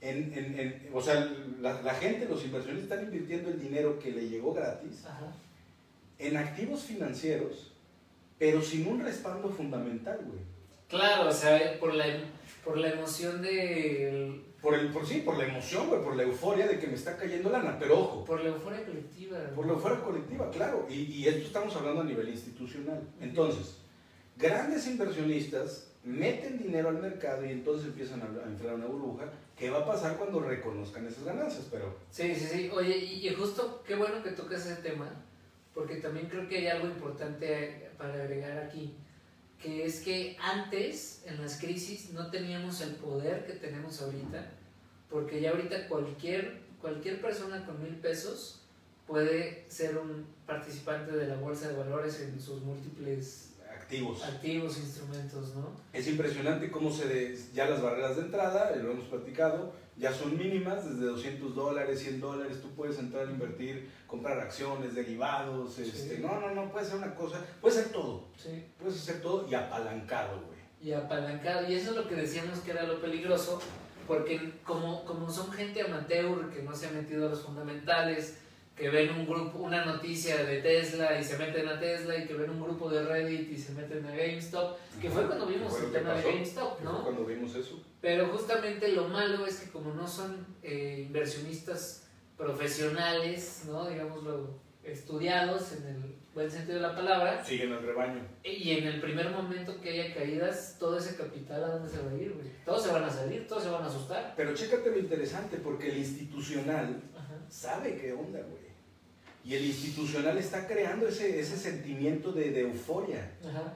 Speaker 2: En, en- en- o sea, la, la gente, los inversionistas están invirtiendo el dinero que le llegó gratis
Speaker 1: Ajá.
Speaker 2: en activos financieros, pero sin un respaldo fundamental, güey.
Speaker 1: Claro, o sea, por la, por la emoción de...
Speaker 2: Por, el, por sí, por la emoción, güey, por la euforia de que me está cayendo lana. Pero ojo,
Speaker 1: Por la euforia colectiva.
Speaker 2: Por la euforia colectiva, claro. Y, y esto estamos hablando a nivel institucional. Entonces, grandes inversionistas meten dinero al mercado y entonces empiezan a, inflar una burbuja. ¿Qué va a pasar cuando reconozcan esas ganancias? Pero,
Speaker 1: Sí, sí, sí. Oye, y, y justo qué bueno que tocas ese tema, porque también creo que hay algo importante para agregar aquí, que es que antes, en las crisis, no teníamos el poder que tenemos ahorita, porque ya ahorita cualquier, cualquier persona con mil pesos puede ser un participante de la bolsa de valores en sus múltiples
Speaker 2: activos.
Speaker 1: activos, instrumentos, ¿no?
Speaker 2: Es impresionante cómo se de- ya las barreras de entrada, eh, lo hemos platicado, ya son mínimas, desde 200 dólares, 100 dólares, tú puedes entrar a invertir, comprar acciones, derivados,
Speaker 1: Sí.
Speaker 2: este, no, no, no, puede ser una cosa, puede ser todo,
Speaker 1: Sí.
Speaker 2: puedes hacer todo y apalancado, güey.
Speaker 1: y apalancado. Y eso es lo que decíamos que era lo peligroso, porque como, como son gente amateur que no se ha metido a los fundamentales, que ven un grupo, una noticia de Tesla y se meten a Tesla, y que ven un grupo de Reddit y se meten a GameStop, que fue cuando vimos el tema de GameStop,
Speaker 2: que fue
Speaker 1: ¿no?
Speaker 2: Cuando vimos eso.
Speaker 1: Pero justamente lo malo es que como no son eh, inversionistas profesionales, ¿no? Digámoslo, estudiados en el buen sentido de la palabra,
Speaker 2: Siguen al rebaño.
Speaker 1: y en el primer momento que haya caídas, todo ese capital a dónde se va a ir, güey. Todos se van a salir, todos se van a asustar.
Speaker 2: Pero chécate lo interesante, porque el institucional
Speaker 1: Ajá.
Speaker 2: sabe qué onda, güey. Y el institucional está creando ese, ese sentimiento de, de euforia.
Speaker 1: Ajá.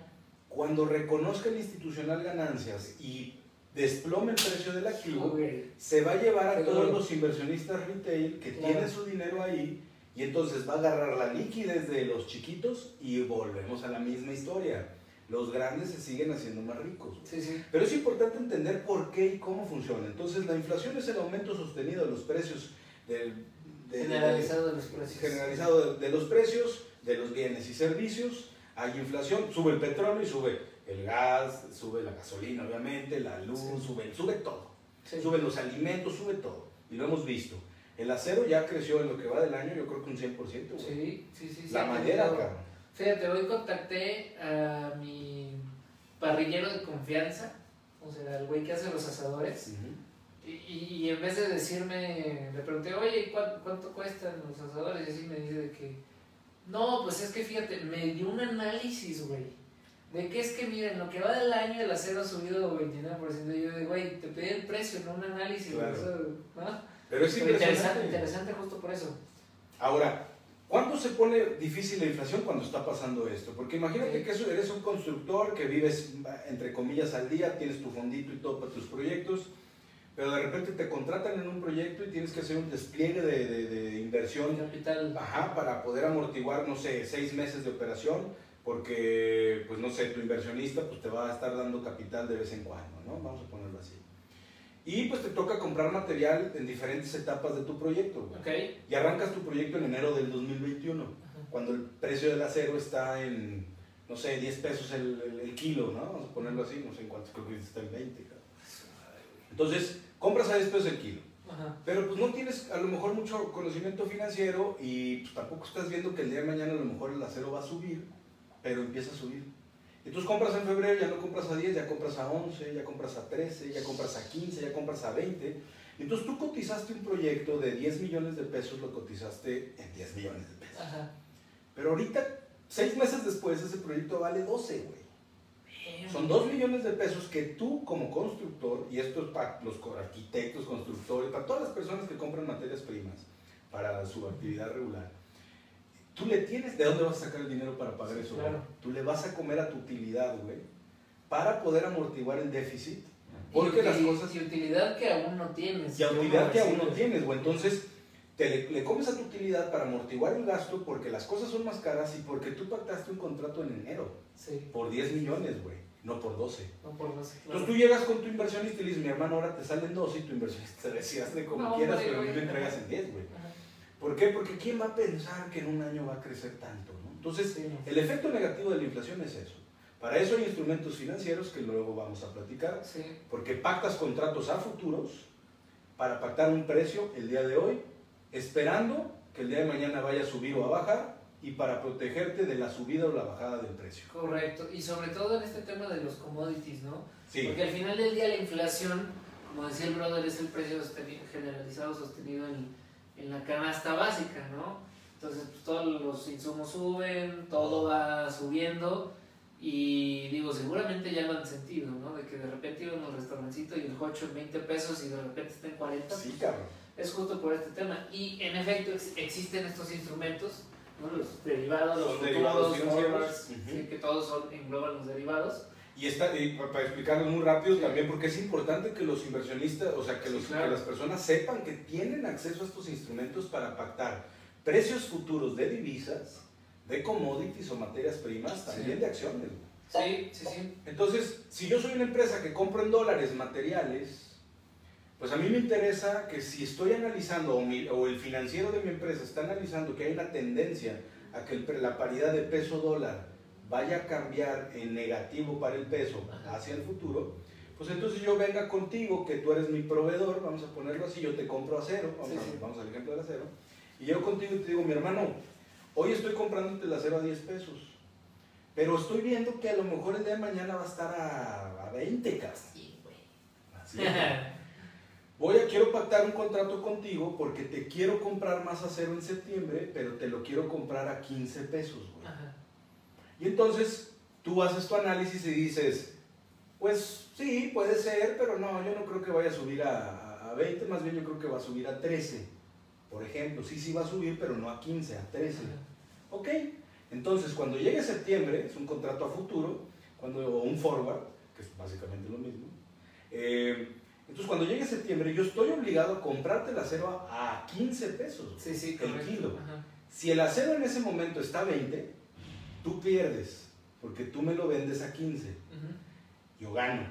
Speaker 2: Cuando reconozca el institucional ganancias y desplome el precio del activo,
Speaker 1: Güey.
Speaker 2: se va a llevar a
Speaker 1: Qué
Speaker 2: todos
Speaker 1: duro.
Speaker 2: los inversionistas retail que
Speaker 1: Claro.
Speaker 2: tienen su dinero ahí y entonces va a agarrar la liquidez de los chiquitos y volvemos a la misma historia. Los grandes se siguen haciendo más ricos.
Speaker 1: Sí, sí.
Speaker 2: Pero es importante entender por qué y cómo funciona. Entonces, la inflación es el aumento sostenido de los precios del
Speaker 1: Generalizado de los precios.
Speaker 2: generalizado de, de los precios, de los bienes y servicios. Hay inflación, sube el petróleo y sube el gas, sube la gasolina, obviamente, la luz,
Speaker 1: Sí.
Speaker 2: sube, sube todo.
Speaker 1: Sí.
Speaker 2: Suben los alimentos, sube todo. Y lo hemos visto. El acero ya creció en lo que va del año, yo creo que un 100%. güey.
Speaker 1: Sí, sí, sí.
Speaker 2: la madera, cabrón.
Speaker 1: Fíjate, hoy contacté a mi parrillero de confianza o sea, el güey que hace los asadores. y, y, en vez de decirme, le pregunté, oye, ¿cuánto, cuánto cuestan los asadores? Y así me dice que, no, pues es que fíjate, me dio un análisis, güey de que es que miren, lo que va del año el acero ha subido 29%. Y yo digo, güey, te pedí el precio, no un análisis.
Speaker 2: Pero es
Speaker 1: interesante, interesante justo por eso.
Speaker 2: Ahora, ¿cuándo se pone difícil la inflación? Cuando está pasando esto. Porque imagínate que eres un constructor que vives, entre comillas, al día, tienes tu fondito y todo para tus proyectos, pero de repente te contratan en un proyecto y tienes que hacer un despliegue de, de, de inversión.
Speaker 1: Capital.
Speaker 2: Ajá, para poder amortiguar, no sé, seis meses de operación porque, pues no sé, tu inversionista pues te va a estar dando capital de vez en cuando, ¿no? Vamos a ponerlo así. Y pues te toca comprar material en diferentes etapas de tu proyecto.
Speaker 1: Okay.
Speaker 2: Y arrancas tu proyecto en enero del 2021, cuando el precio del acero está en, no sé, 10 pesos el, el, kilo, ¿no? Vamos a ponerlo así, no sé en cuánto, creo que está en 20. Entonces, compras a 10 pesos el kilo. Pero pues no tienes a lo mejor mucho conocimiento financiero y pues, tampoco estás viendo que el día de mañana a lo mejor el acero va a subir pero empieza a subir. Entonces compras en febrero, ya no compras a 10, ya compras a 11, ya compras a 13, ya compras a 15, ya compras a 20. Entonces tú cotizaste un proyecto de 10 millones de pesos, lo cotizaste en 10 millones de pesos. Pero ahorita, seis meses después, ese proyecto vale 12, güey. Son 2 millones de pesos que tú como constructor, y esto es para los arquitectos, constructores, para todas las personas que compran materias primas para su actividad regular, Tú le tienes, ¿de dónde vas a sacar el dinero para pagar eso?
Speaker 1: Claro.
Speaker 2: Tú le vas a comer a tu utilidad, güey, para poder amortiguar el déficit. Porque las cosas...
Speaker 1: Y utilidad que aún no tienes.
Speaker 2: Y utilidad que aún no tienes, güey. Entonces, te le, comes a tu utilidad para amortiguar el gasto porque las cosas son más caras y porque tú pactaste un contrato en enero.
Speaker 1: Sí.
Speaker 2: Por 10 millones, güey. No por 12.
Speaker 1: No por 12.
Speaker 2: Entonces tú llegas con tu inversionista y le dices, mi hermano, ahora te salen 12 y tu inversionista te decía, hazle como quieras, pero a mí me entregas en 10, güey. ¿Por qué? Porque ¿quién va a pensar que en un año va a crecer tanto? Entonces, el efecto negativo de la inflación es eso. Para eso hay instrumentos financieros que luego vamos a platicar, porque pactas contratos a futuros para pactar un precio el día de hoy, esperando que el día de mañana vaya a subir o a bajar y para protegerte de la subida o la bajada del precio.
Speaker 1: Correcto, y sobre todo en este tema de los commodities, ¿no?
Speaker 2: Sí.
Speaker 1: Porque al final del día la inflación, como decía el brother, es el precio generalizado sostenido en en la canasta básica, ¿no? Entonces pues, todos los insumos suben, todo va subiendo y digo, seguramente ya lo han sentido, ¿no? De que de repente iban al restaurancito y el cocho en 20 pesos y de repente está en 40.
Speaker 2: Sí, cabrón.
Speaker 1: Es justo por este tema. Y en efecto existen estos instrumentos, ¿no? Los derivados, los futuros, que todos son, engloban los derivados
Speaker 2: y, está, para explicarlo muy rápido también, porque es importante que los inversionistas, o sea, que, los, que las personas sepan que tienen acceso a estos instrumentos para pactar precios futuros de divisas, de commodities o materias primas, también de acciones.
Speaker 1: Sí, sí, sí.
Speaker 2: Entonces, si yo soy una empresa que compro en dólares materiales, pues a mí me interesa que si estoy analizando, o, o el financiero de mi empresa está analizando que hay una tendencia a que la paridad de peso dólar vaya a cambiar en negativo para el peso hacia el futuro, pues entonces yo venga contigo, que tú eres mi proveedor, vamos a ponerlo así, yo te compro acero, vamos, vamos al ejemplo del acero, y yo contigo te digo, mi hermano, hoy estoy comprándote el acero a 10 pesos, pero estoy viendo que a lo mejor el día de mañana va a estar a, a 20 casi. Así Voy a, quiero pactar un contrato contigo porque te quiero comprar más acero en septiembre, pero te lo quiero comprar a 15 pesos, güey. Y entonces tú haces tu análisis y dices, pues sí, puede ser, pero no, yo no creo que vaya a subir a, a 20, más bien yo creo que va a subir a 13. Por ejemplo, sí, sí va a subir, pero no a 15, a 13. Ok, entonces cuando llegue septiembre, es un contrato a futuro, cuando, o un forward, que es básicamente lo mismo. Eh, entonces cuando llegue septiembre, yo estoy obligado a comprarte el acero a, 15 pesos
Speaker 1: sí, sí,
Speaker 2: el kilo. Si el acero en ese momento está a 20, tú pierdes, porque tú me lo vendes a 15, yo gano.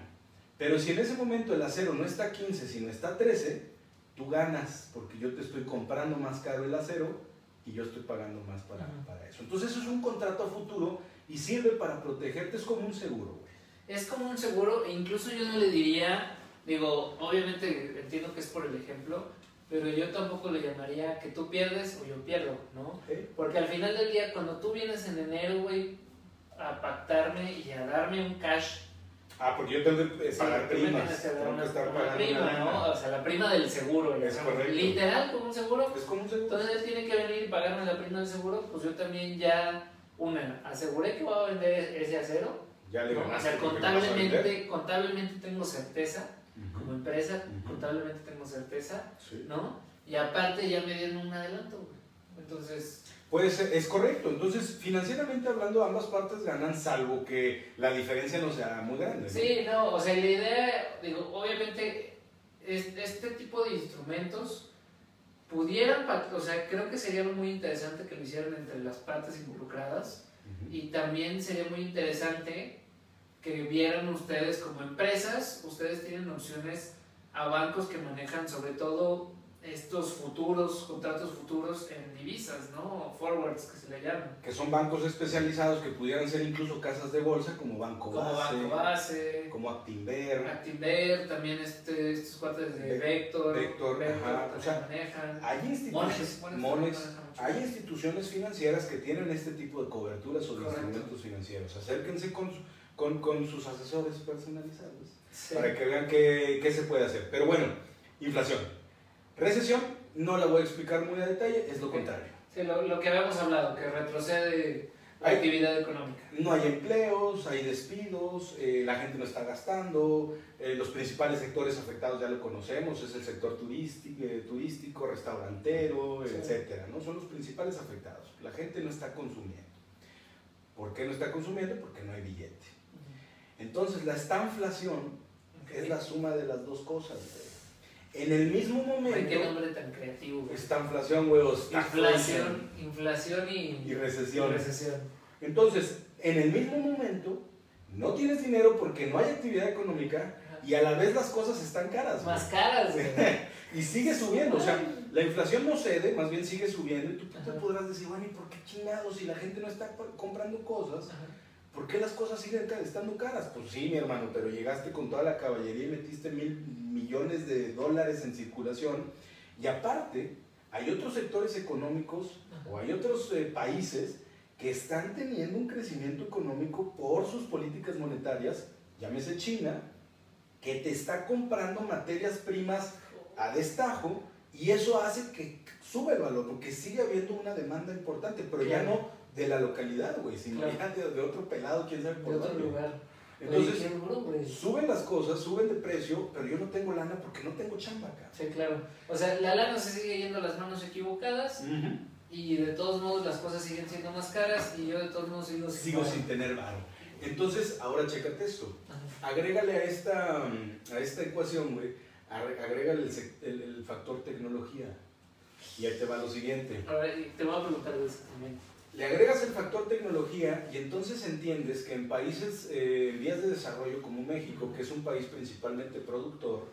Speaker 2: Pero si en ese momento el acero no está a 15, sino está a 13, tú ganas, porque yo te estoy comprando más caro el acero y yo estoy pagando más para, para eso. Entonces eso es un contrato a futuro y sirve para protegerte, es como un seguro.
Speaker 1: Es como un seguro e incluso yo no le diría, digo, obviamente entiendo que es por el ejemplo, pero yo tampoco le llamaría que tú pierdes o yo pierdo, ¿no? Porque al final del día, cuando tú vienes en enero, güey, a pactarme y a darme un cash
Speaker 2: Ah, porque yo tengo que eh, pagar
Speaker 1: Sí,
Speaker 2: primas.
Speaker 1: que
Speaker 2: Tengo que estar
Speaker 1: una
Speaker 2: pagando
Speaker 1: prima,
Speaker 2: una
Speaker 1: ¿no? O sea, la prima del seguro.
Speaker 2: Es
Speaker 1: ¿no?
Speaker 2: correcto.
Speaker 1: Literal, como un seguro.
Speaker 2: Es como un seguro.
Speaker 1: Entonces él tiene que venir y pagarme la prima del seguro, pues yo también ya, una, aseguré que voy a vender ese acero.
Speaker 2: Ya le
Speaker 1: ¿no? O sea, contablemente, contablemente tengo certeza, Como empresa,
Speaker 2: Ujú.
Speaker 1: contablemente tengo certeza,
Speaker 2: Sí.
Speaker 1: ¿no? Y aparte ya me dieron un adelanto, güey. Entonces,
Speaker 2: Puede ser, es correcto. Entonces, financieramente hablando, ambas partes ganan, salvo que la diferencia no sea muy grande. ¿no?
Speaker 1: sí, no, o sea, la idea, digo, obviamente, es- este tipo de instrumentos pudieran, o sea, creo que sería muy interesante que lo hicieran entre las partes involucradas.
Speaker 2: Ujú.
Speaker 1: Y también sería muy interesante que vieran ustedes como empresas, ustedes tienen opciones a bancos que manejan sobre todo estos futuros, contratos futuros en divisas, ¿no? Forwards que se le llaman.
Speaker 2: Que son bancos especializados que pudieran ser incluso casas de bolsa como Banco
Speaker 1: Como
Speaker 2: Base,
Speaker 1: Banco Base,
Speaker 2: como Actinver.
Speaker 1: Actinver, también este, estos cuates de
Speaker 2: Ve-
Speaker 1: Vector,
Speaker 2: Vector, ajá, o sea,
Speaker 1: manejan.
Speaker 2: Hay instituciones,
Speaker 1: maneja mucho.
Speaker 2: hay instituciones financieras que tienen este tipo de coberturas o de instrumentos financieros. Acérquense con, su- con, con sus asesores personalizados
Speaker 1: Sí.
Speaker 2: para que vean qué, qué se puede hacer. Pero bueno, inflación. Recesión, no la voy a explicar muy a detalle, es lo contrario.
Speaker 1: Sí, lo, lo que habíamos hablado, que retrocede la
Speaker 2: Hay-
Speaker 1: actividad económica.
Speaker 2: No hay empleos, hay despidos, eh, la gente no está gastando, eh, los principales sectores afectados ya lo conocemos, es el sector turístico, eh, turístico restaurantero,
Speaker 1: Sí.
Speaker 2: etcétera, ¿no? Son los principales afectados. La gente no está consumiendo. ¿Por qué no está consumiendo? Porque no hay billete. Entonces, la estanflación es la suma de las dos cosas. güey. En el mismo
Speaker 1: Ay, qué
Speaker 2: momento,
Speaker 1: nombre tan creativo. güey.
Speaker 2: estanflación, huevos,
Speaker 1: Inflación, inflación y,
Speaker 2: y recesión.
Speaker 1: y recesión.
Speaker 2: Entonces, en el mismo momento, no tienes dinero porque no hay actividad económica y a la vez las cosas están caras. güey.
Speaker 1: Más caras, güey.
Speaker 2: Y sigue subiendo, o sea, la inflación no cede, más bien sigue subiendo y tú te
Speaker 1: Ajá.
Speaker 2: podrás decir, bueno, ¿y por qué chingados si la gente no está comprando cosas?
Speaker 1: Ajá.
Speaker 2: ¿Por qué las cosas siguen estando caras? Pues sí, mi hermano, pero llegaste con toda la caballería y metiste mil millones de dólares en circulación y aparte hay otros sectores económicos o hay otros eh, países que están teniendo un crecimiento económico por sus políticas monetarias, llámese China, que te está comprando materias primas a destajo y eso hace que sube el valor, porque sigue habiendo una demanda importante, pero ya no de la localidad, güey, sino
Speaker 1: Claro.
Speaker 2: ya de, de otro pelado, quién sabe
Speaker 1: De
Speaker 2: por
Speaker 1: otro
Speaker 2: dónde.
Speaker 1: lugar.
Speaker 2: Entonces,
Speaker 1: Oye,
Speaker 2: suben las cosas, suben de precio, pero yo no tengo lana porque no tengo chamba acá.
Speaker 1: Sí, claro. O sea, la lana se sigue yendo a las manos equivocadas y de todos modos las cosas siguen siendo más caras y yo de todos modos sigo sin
Speaker 2: Sigo sin tener varo. Entonces, ahora chécate esto.
Speaker 1: Ajá.
Speaker 2: Agrégale a esta, a esta ecuación, güey, agrégale el, el- el factor tecnología. Y ahí te va lo siguiente.
Speaker 1: Ahora, y te voy a preguntar de eso también.
Speaker 2: Le agregas el factor tecnología y entonces entiendes que en países eh, en vías de desarrollo como México, que es un país principalmente productor,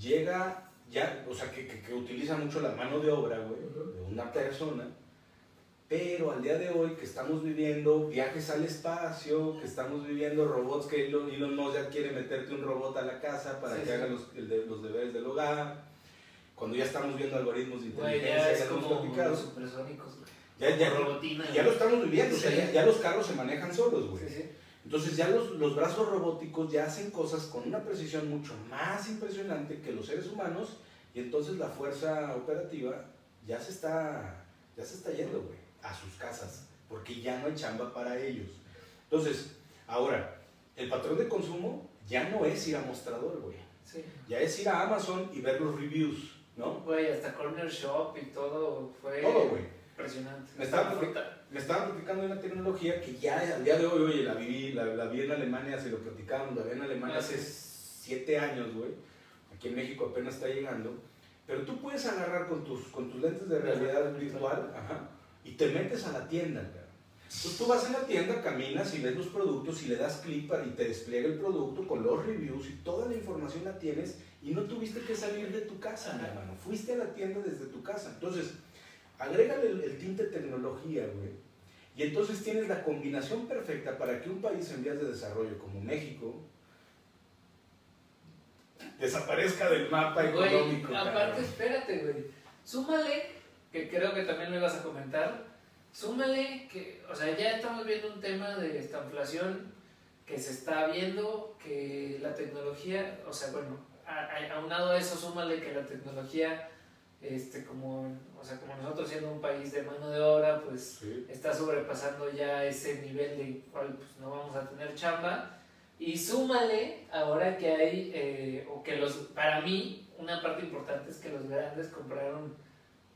Speaker 2: llega ya, o sea, que, que- que utiliza mucho la mano de obra, güey, de una persona, pero al día de hoy que estamos viviendo viajes al espacio, que estamos viviendo robots, que Elon, Elon Musk ya quiere meterte un robot a la casa para
Speaker 1: Sí,
Speaker 2: que
Speaker 1: sí.
Speaker 2: haga los, el de- los deberes del hogar, cuando ya estamos viendo algoritmos de inteligencia,
Speaker 1: ya
Speaker 2: ya
Speaker 1: es como los supersónicos, güey.
Speaker 2: Ya, ya,
Speaker 1: Como robotina.
Speaker 2: ya lo estamos viviendo, o sea, ya, ya los carros se manejan solos, güey.
Speaker 1: Sí, sí.
Speaker 2: Entonces ya los, los brazos robóticos ya hacen cosas con una precisión mucho más impresionante que los seres humanos y entonces la fuerza operativa ya se está, ya se está yendo, güey, a sus casas, porque ya no hay chamba para ellos. Entonces, ahora, el patrón de consumo ya no es ir a mostrador, güey. Ya es ir a Amazon y ver los reviews, ¿no?
Speaker 1: Güey, hasta Corner Shop y todo fue
Speaker 2: Todo, güey.
Speaker 1: Impresionante.
Speaker 2: Me estaba
Speaker 1: Ahorita-
Speaker 2: me estaban platicando de una tecnología que ya al día de hoy, oye, la vi, la, la vi en Alemania, se lo platicamos, la vi en Alemania
Speaker 1: Ah,
Speaker 2: hace
Speaker 1: sí.
Speaker 2: siete años, güey. Aquí en México apenas está llegando. Pero tú puedes agarrar con tus, con tus lentes de realidad virtual ajá, y te metes a la tienda. Entonces tú vas en la tienda, caminas y ves los productos y le das clic y te despliega el producto con los reviews y toda la información la tienes y no tuviste que salir de tu casa, mi hermano. Fuiste a la tienda desde tu casa. Entonces, agrégale el, el tinte tecnología, güey. Y entonces tienes la combinación perfecta para que un país en vías de desarrollo como México desaparezca del mapa económico.
Speaker 1: aparte,
Speaker 2: cabrón.
Speaker 1: espérate, güey. Súmale, que creo que también lo ibas a comentar. Súmale que, o sea, ya estamos viendo un tema de esta inflación que se está viendo que la tecnología, o sea, bueno, aunado a eso, súmale que la tecnología, este, como, o sea, como nosotros siendo un país de mano de obra, pues está sobrepasando ya ese nivel de cual pues, no vamos a tener chamba. Y súmale ahora que hay, eh, o que los, para mí, una parte importante es que los grandes compraron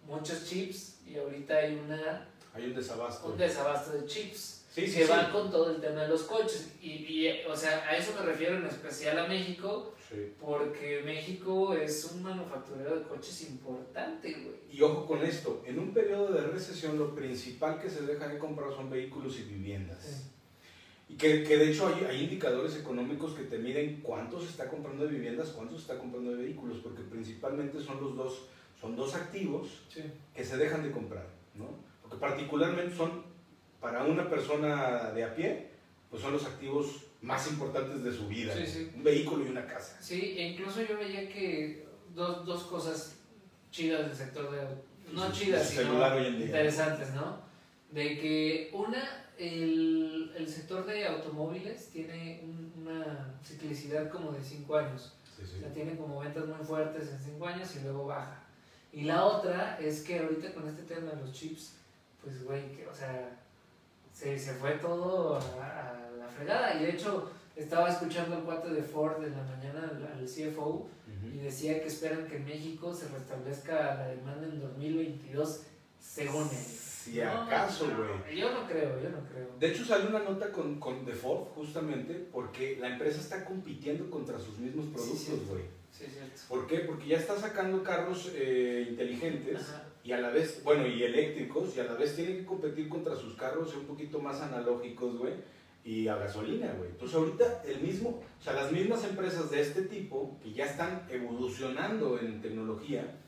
Speaker 1: muchos chips y ahorita hay una...
Speaker 2: Hay un desabasto.
Speaker 1: Un desabasto de chips.
Speaker 2: Sí,
Speaker 1: que va con todo el tema de los coches. Y, y, o sea, a eso me refiero en especial a México, porque México es un manufacturero de coches importante, güey.
Speaker 2: Y ojo con esto, en un periodo de recesión lo principal que se deja de comprar son vehículos y viviendas. Y que, que, de hecho hay, hay, indicadores económicos que te miden cuánto se está comprando de viviendas, cuánto se está comprando de vehículos, porque principalmente son los dos, son dos activos que se dejan de comprar, ¿no? Porque particularmente son, para una persona de a pie, pues son los activos más importantes de su vida, un vehículo y una casa.
Speaker 1: Sí, e incluso yo veía que dos, dos cosas chidas del sector de... No chidas, sino interesantes, ¿no? De que una el, el, sector de automóviles tiene una ciclicidad como de 5 años. Sí, tiene como ventas muy fuertes en 5 años y luego baja. Y la otra es que ahorita con este tema de los chips, pues güey, que, o sea, se, se fue todo a, la fregada. Y de hecho, estaba escuchando al cuate de Ford en la mañana al, CFO y decía que esperan que en México se restablezca la demanda en 2022 según él.
Speaker 2: Si acaso, güey.
Speaker 1: yo no creo, yo no creo.
Speaker 2: De hecho, salió una nota con, con The Ford, justamente, porque la empresa está compitiendo contra sus mismos productos, güey.
Speaker 1: Sí, cierto.
Speaker 2: ¿Por qué? Porque ya está sacando carros eh, inteligentes y a la vez, bueno, y eléctricos, y a la vez tiene que competir contra sus carros un poquito más analógicos, güey, y a gasolina, güey. Entonces ahorita el mismo, o sea, las mismas empresas de este tipo, que ya están evolucionando en tecnología,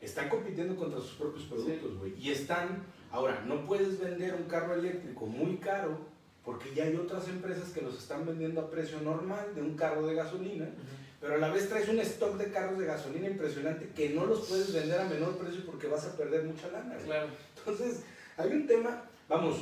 Speaker 2: están compitiendo contra sus propios productos, güey. Y están Ahora, no puedes vender un carro eléctrico muy caro porque ya hay otras empresas que los están vendiendo a precio normal de un carro de gasolina, pero a la vez traes un stock de carros de gasolina impresionante que no los puedes vender a menor precio porque vas a perder mucha lana.
Speaker 1: Claro.
Speaker 2: Entonces, hay un tema, vamos,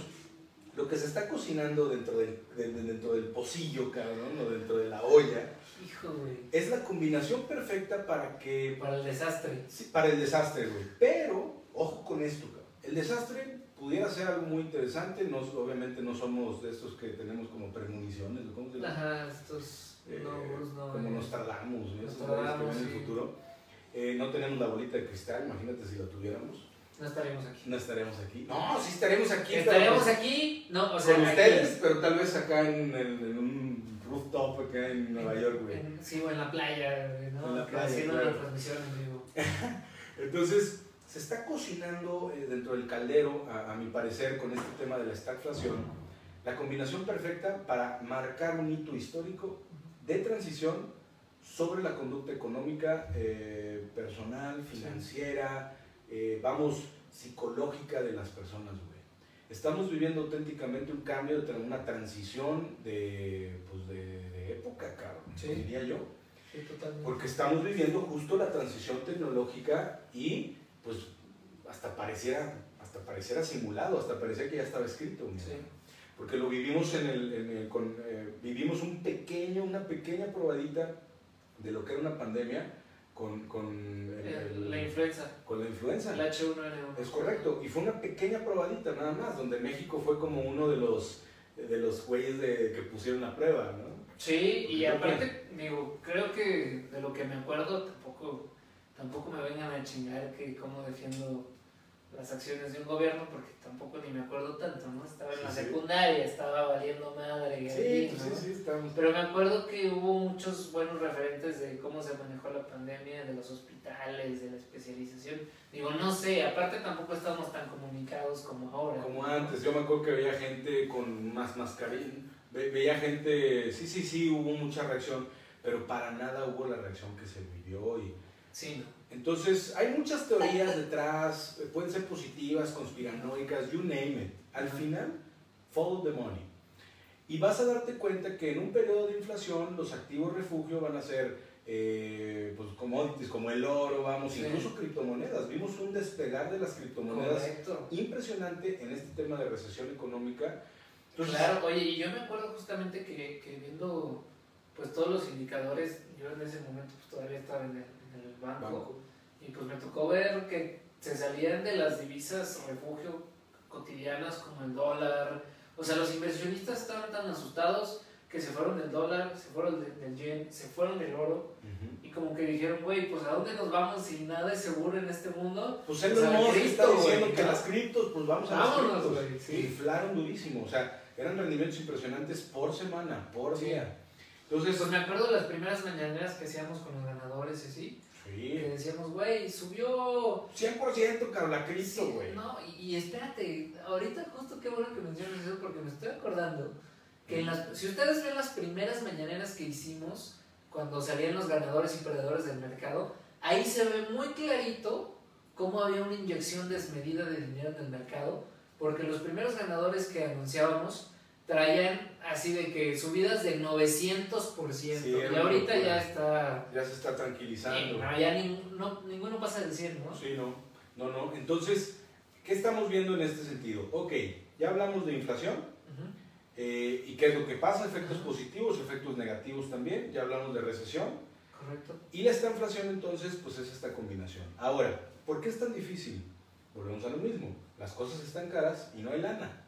Speaker 2: lo que se está cocinando dentro del, dentro del pocillo, cabrón, o dentro de la olla,
Speaker 1: Hijo, güey.
Speaker 2: es la combinación perfecta para que...
Speaker 1: Para el desastre.
Speaker 2: Sí, para el desastre, güey. Pero, ojo con esto, el desastre pudiera ser algo muy interesante, no, obviamente no somos de estos que tenemos como premoniciones, ¿cómo
Speaker 1: se llama? Ajá, estos eh, no,
Speaker 2: como
Speaker 1: eh,
Speaker 2: nos tardamos, ¿no? Nos en el futuro. Eh, no tenemos la bolita de cristal, imagínate si la tuviéramos.
Speaker 1: No estaremos aquí.
Speaker 2: No estaremos aquí. No, sí estaremos aquí.
Speaker 1: Estaremos aquí, no, o sea,
Speaker 2: con ustedes, pero tal vez acá en, en, un rooftop acá en Nueva York, güey.
Speaker 1: Sí, o en la playa, ¿no? En la playa. Haciendo una transmisión en vivo.
Speaker 2: Entonces, se está cocinando eh, dentro del caldero, a, mi parecer, con este tema de la estagflación, la combinación perfecta para marcar un hito histórico de transición sobre la conducta económica, eh, personal, financiera, eh, vamos, psicológica de las personas, Estamos viviendo auténticamente un cambio, una transición de, pues de, época, cabrón, diría yo. Porque estamos viviendo justo la transición tecnológica y pues hasta pareciera, hasta pareciera simulado, hasta parecía que ya estaba escrito. Porque lo vivimos en el, en el con, eh, vivimos un pequeño, una pequeña probadita de lo que era una pandemia con, con
Speaker 1: la influenza.
Speaker 2: Con la influenza.
Speaker 1: El H1N1.
Speaker 2: Es correcto. Y fue una pequeña probadita nada más, donde México fue como uno de los de los güeyes de, que pusieron la prueba, ¿no?
Speaker 1: Sí, y aparte, digo, creo que de lo que me acuerdo, tampoco tampoco me vengan a chingar que cómo defiendo las acciones de un gobierno porque tampoco ni me acuerdo tanto, ¿no? Estaba en la secundaria, estaba valiendo madre.
Speaker 2: Sí, sí, sí, estamos.
Speaker 1: Pero me acuerdo que hubo muchos buenos referentes de cómo se manejó la pandemia, de los hospitales, de la especialización. Digo, no sé, aparte tampoco estamos tan comunicados como ahora.
Speaker 2: Como antes, yo me acuerdo que veía gente con más mascarilla, veía gente, sí, sí, sí, hubo mucha reacción, pero para nada hubo la reacción que se vivió y
Speaker 1: Sí.
Speaker 2: Entonces, hay muchas teorías detrás, pueden ser positivas, conspiranoicas, you name it. Al final, follow the money. Y vas a darte cuenta que en un periodo de inflación los activos refugio van a ser eh, pues commodities como el oro, vamos, incluso criptomonedas. Vimos un despegar de las criptomonedas impresionante en este tema de recesión económica
Speaker 1: claro, oye, y yo me acuerdo justamente que, que, viendo pues todos los indicadores, yo en ese momento pues, todavía estaba en el, el banco, y pues me tocó ver que se salían de las divisas refugio cotidianas como el dólar, o sea, los inversionistas estaban tan asustados que se fueron del dólar, se fueron del yen, se fueron del oro, y como que dijeron, güey, pues ¿a dónde nos vamos si nada es seguro en este mundo?
Speaker 2: Pues él pues, está diciendo que las criptos, pues vamos a Vámonos, las criptos. Sí. Inflaron durísimo, o sea, eran rendimientos impresionantes por semana, por día.
Speaker 1: Entonces, pues me acuerdo de las primeras mañaneras que hacíamos con los ganadores y así. Sí. Que decíamos, güey, subió.
Speaker 2: 100% caro la cripto, güey.
Speaker 1: no, y, y, espérate, ahorita justo qué bueno que mencionas eso porque me estoy acordando que en las, si ustedes ven las primeras mañaneras que hicimos, cuando salían los ganadores y perdedores del mercado, ahí se ve muy clarito cómo había una inyección desmedida de dinero en el mercado, porque los primeros ganadores que anunciábamos traían así de que subidas de 900%. y ahorita ya está...
Speaker 2: Ya se está tranquilizando.
Speaker 1: ya ninguno pasa del 100, ¿no?
Speaker 2: Sí, no. No, no. Entonces, ¿qué estamos viendo en este sentido? Ok, ya hablamos de inflación eh, ¿Y qué es lo que pasa? Efectos positivos, efectos negativos también. Ya hablamos de recesión.
Speaker 1: Correcto.
Speaker 2: Y la esta inflación entonces, pues es esta combinación. Ahora, ¿por qué es tan difícil? Volvemos a lo mismo. Las cosas están caras y no hay lana.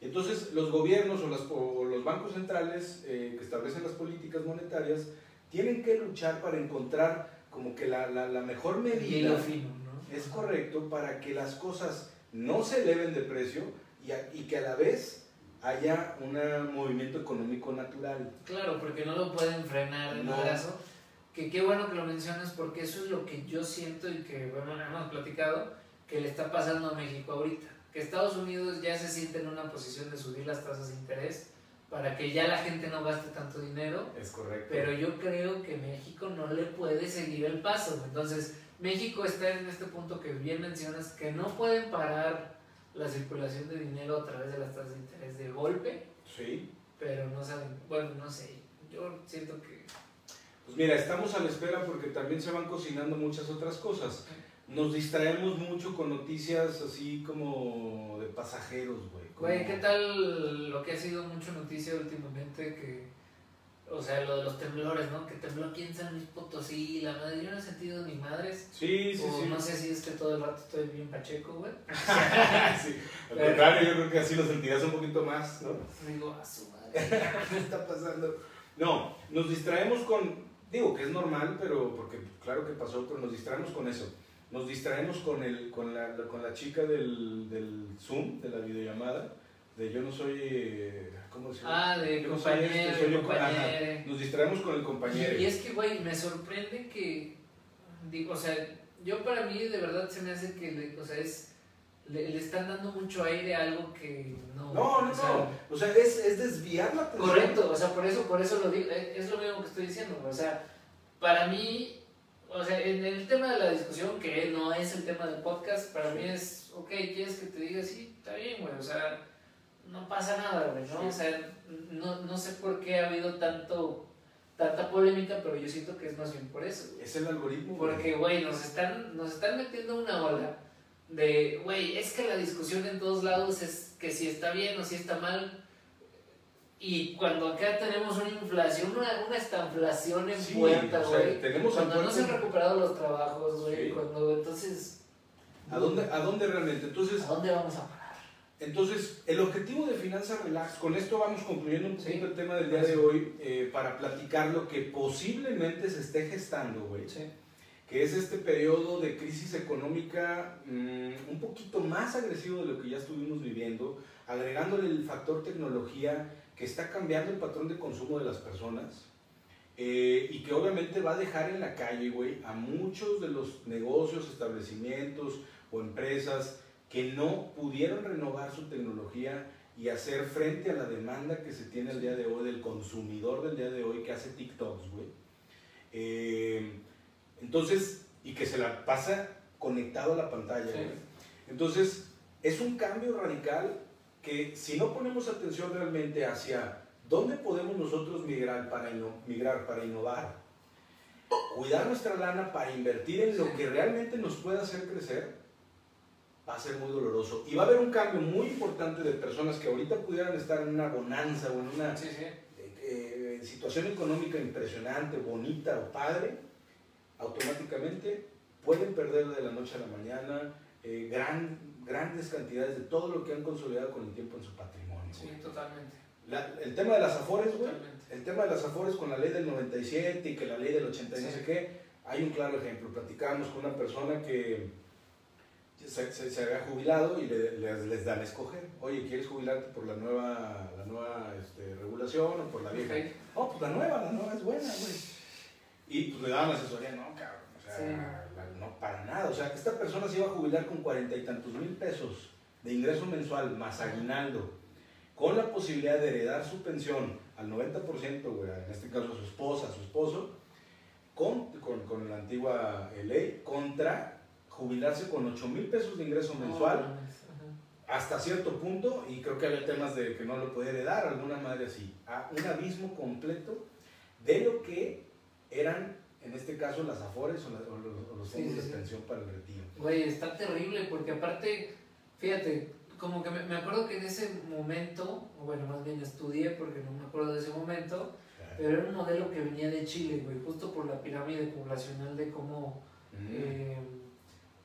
Speaker 2: Entonces, los gobiernos o, las, los bancos centrales eh, que establecen las políticas monetarias tienen que luchar para encontrar como que la, la, mejor medida.
Speaker 1: Fino,
Speaker 2: ¿no? Es correcto para que las cosas no se eleven de precio y, y que a la vez haya un movimiento económico natural.
Speaker 1: Claro, porque no lo pueden frenar en no. caso. Que qué bueno que lo mencionas porque eso es lo que yo siento y que, bueno, hemos platicado, que le está pasando a México ahorita. Que Estados Unidos ya se siente en una posición de subir las tasas de interés para que ya la gente no gaste tanto dinero.
Speaker 2: Es correcto.
Speaker 1: Pero yo creo que México no le puede seguir el paso. Entonces, México está en este punto que bien mencionas, que no pueden parar la circulación de dinero a través de las tasas de interés de golpe.
Speaker 2: Sí.
Speaker 1: Pero no saben, bueno, no sé, yo siento que...
Speaker 2: Pues mira, estamos a la espera porque también se van cocinando muchas otras cosas. Nos distraemos mucho con noticias así como de pasajeros, güey.
Speaker 1: Güey, ¿qué tal lo que ha sido mucho noticia últimamente que o sea, lo de los temblores, ¿no? Que tembló aquí en San Luis Potosí, la madre, yo no he sentido ni madres.
Speaker 2: Sí, sí,
Speaker 1: o No sé si es que todo el rato estoy bien pacheco, güey.
Speaker 2: sí, al contrario, yo creo que así lo sentirás un poquito más, ¿no?
Speaker 1: Digo, a su madre.
Speaker 2: ¿Qué está pasando? No, nos distraemos con, digo que es normal, pero porque claro que pasó, pero nos distraemos con eso. Nos distraemos con, el, con, la, con la chica del, del Zoom, de la videollamada de yo no soy, eh, ¿cómo se
Speaker 1: llama? Ah, de compañero, soy compañero.
Speaker 2: Nos distraemos con el compañero.
Speaker 1: Y, es que, güey, me sorprende que, digo, o sea, yo para mí de verdad se me hace que, o sea, es, le, están dando mucho aire a algo que no.
Speaker 2: No, no, o sea, no. O sea, es, es desviar la
Speaker 1: atención. Correcto, o sea, por eso, por eso lo digo, es lo mismo que estoy diciendo, o sea, para mí o sea, en el tema de la discusión, que no es el tema del podcast, para mí es, ok, ¿quieres que te diga? Sí, está bien, güey, o sea, no pasa nada, güey, ¿no? O sea, no, no, sé por qué ha habido tanto, tanta polémica, pero yo siento que es más bien por eso.
Speaker 2: Es el algoritmo.
Speaker 1: Porque, güey, nos están, nos están metiendo una ola de, güey, es que la discusión en todos lados es que si está bien o si está mal. Y cuando acá tenemos una inflación, una, una estanflación en puerta, güey. cuando no se han recuperado los trabajos, güey. Cuando entonces.
Speaker 2: ¿A dónde, ¿A dónde realmente? Entonces.
Speaker 1: ¿A dónde vamos a parar?
Speaker 2: Entonces, el objetivo de Finanzas Relax, con esto vamos concluyendo un poquito el tema del día de hoy, eh, para platicar lo que posiblemente se esté gestando, güey. Que es este periodo de crisis económica mm, un poquito más agresivo de lo que ya estuvimos viviendo, agregándole el factor tecnología que está cambiando el patrón de consumo de las personas. Eh, y que obviamente va a dejar en la calle, güey, a muchos de los negocios, establecimientos o empresas que no pudieron renovar su tecnología y hacer frente a la demanda que se tiene el día de hoy del consumidor del día de hoy que hace TikToks, güey. Eh, entonces, y que se la pasa conectado a la pantalla, Entonces, es un cambio radical que si no ponemos atención realmente hacia dónde podemos nosotros migrar para, migrar para innovar, cuidar nuestra lana para invertir en lo que realmente nos pueda hacer crecer, va a ser muy doloroso. Y va a haber un cambio muy importante de personas que ahorita pudieran estar en una bonanza o en una eh, eh, situación económica impresionante, bonita o padre, automáticamente pueden perder de la noche a la mañana eh, gran, grandes cantidades de todo lo que han consolidado con el tiempo en su patrimonio.
Speaker 1: Sí, totalmente.
Speaker 2: el tema de las afores, güey, el tema de las afores con la ley del 97 y que la ley del 80 y no sé qué, hay un claro ejemplo. Platicábamos con una persona que se, se, había jubilado y le, les, dan a escoger. Oye, ¿quieres jubilarte por la nueva, la nueva este, regulación o por la vieja? Oh, pues la nueva, la nueva es buena, güey. Y pues le daban la asesoría, no, cabrón, o sea, no para nada. O sea, esta persona se iba a jubilar con cuarenta y tantos mil pesos de ingreso mensual más aguinaldo, con la posibilidad de heredar su pensión al 90%, güey, en este caso a su esposa, a su esposo, con, con, con la antigua ley, contra jubilarse con 8 mil pesos de ingreso mensual hasta cierto punto, y creo que había temas de que no lo podía heredar, alguna madre así, a un abismo completo de lo que eran, en este caso, las afores o, los, fondos de pensión para el retiro.
Speaker 1: Güey, está terrible, porque aparte, fíjate, como que me, acuerdo que en ese momento, bueno, más bien estudié porque no me acuerdo de ese momento, pero era un modelo que venía de Chile, güey, justo por la pirámide poblacional de cómo... Eh,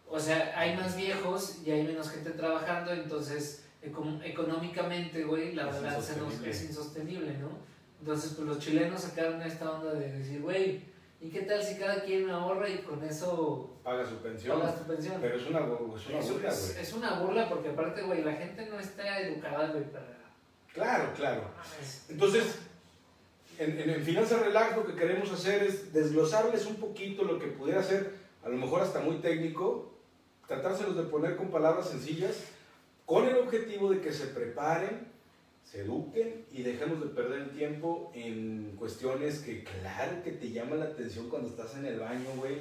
Speaker 1: o sea, hay más viejos y hay menos gente trabajando, entonces económicamente, güey, la verdad es insostenible, ¿no? Entonces, pues los chilenos sacaron esta onda de decir, güey, ¿y qué tal si cada quien ahorra y con eso
Speaker 2: paga su pensión?
Speaker 1: Paga su pensión.
Speaker 2: Pero es una, es una burla,
Speaker 1: güey. Es, una burla porque aparte, güey, la gente no está educada, güey, para...
Speaker 2: Claro, claro. Entonces, en, en, en Finanzas Relax lo que queremos hacer es desglosarles un poquito lo que pudiera ser, a lo mejor hasta muy técnico, tratárselos de poner con palabras sencillas, con el objetivo de que se preparen, se eduquen y dejemos de perder el tiempo en cuestiones que claro que te llaman la atención cuando estás en el baño, güey.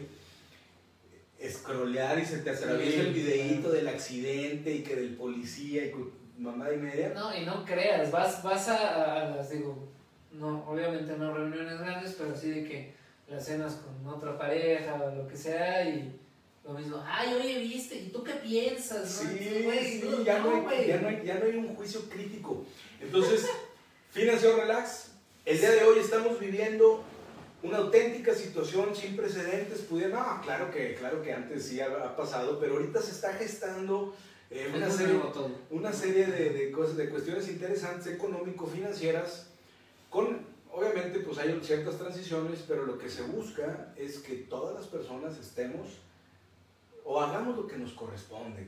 Speaker 2: Escrolear y se te atraviesa el videíto del accidente y que del policía y mamá y media.
Speaker 1: No, y no creas, vas, vas a, las, digo, no, obviamente no reuniones grandes, pero sí de que las cenas con otra pareja o lo que sea y lo mismo, ay, oye, viste, ¿y tú qué piensas?
Speaker 2: Sí, sí, ya, no, hay, ya, no hay, ya no hay un juicio crítico. Entonces, Financiero Relax, el día de hoy estamos viviendo una auténtica situación sin precedentes. Pudiera, no, claro que, claro que antes sí ha, pasado, pero ahorita se está gestando eh, una, serie, una serie de, de, cosas, de cuestiones interesantes económico-financieras con obviamente pues hay ciertas transiciones, pero lo que se busca es que todas las personas estemos o hagamos lo que nos corresponde,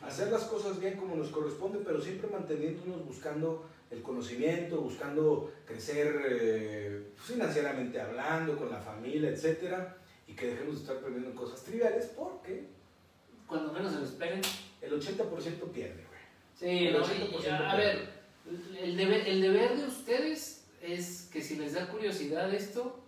Speaker 2: Hacer las cosas bien como nos corresponde, pero siempre manteniéndonos buscando el conocimiento, buscando crecer eh, financieramente hablando, con la familia, etcétera, y que dejemos de estar perdiendo cosas triviales porque...
Speaker 1: Cuando menos se lo esperen.
Speaker 2: El 80% pierde, güey.
Speaker 1: Sí, el 80% a ver, el deber, el deber de ustedes es que si les da curiosidad esto,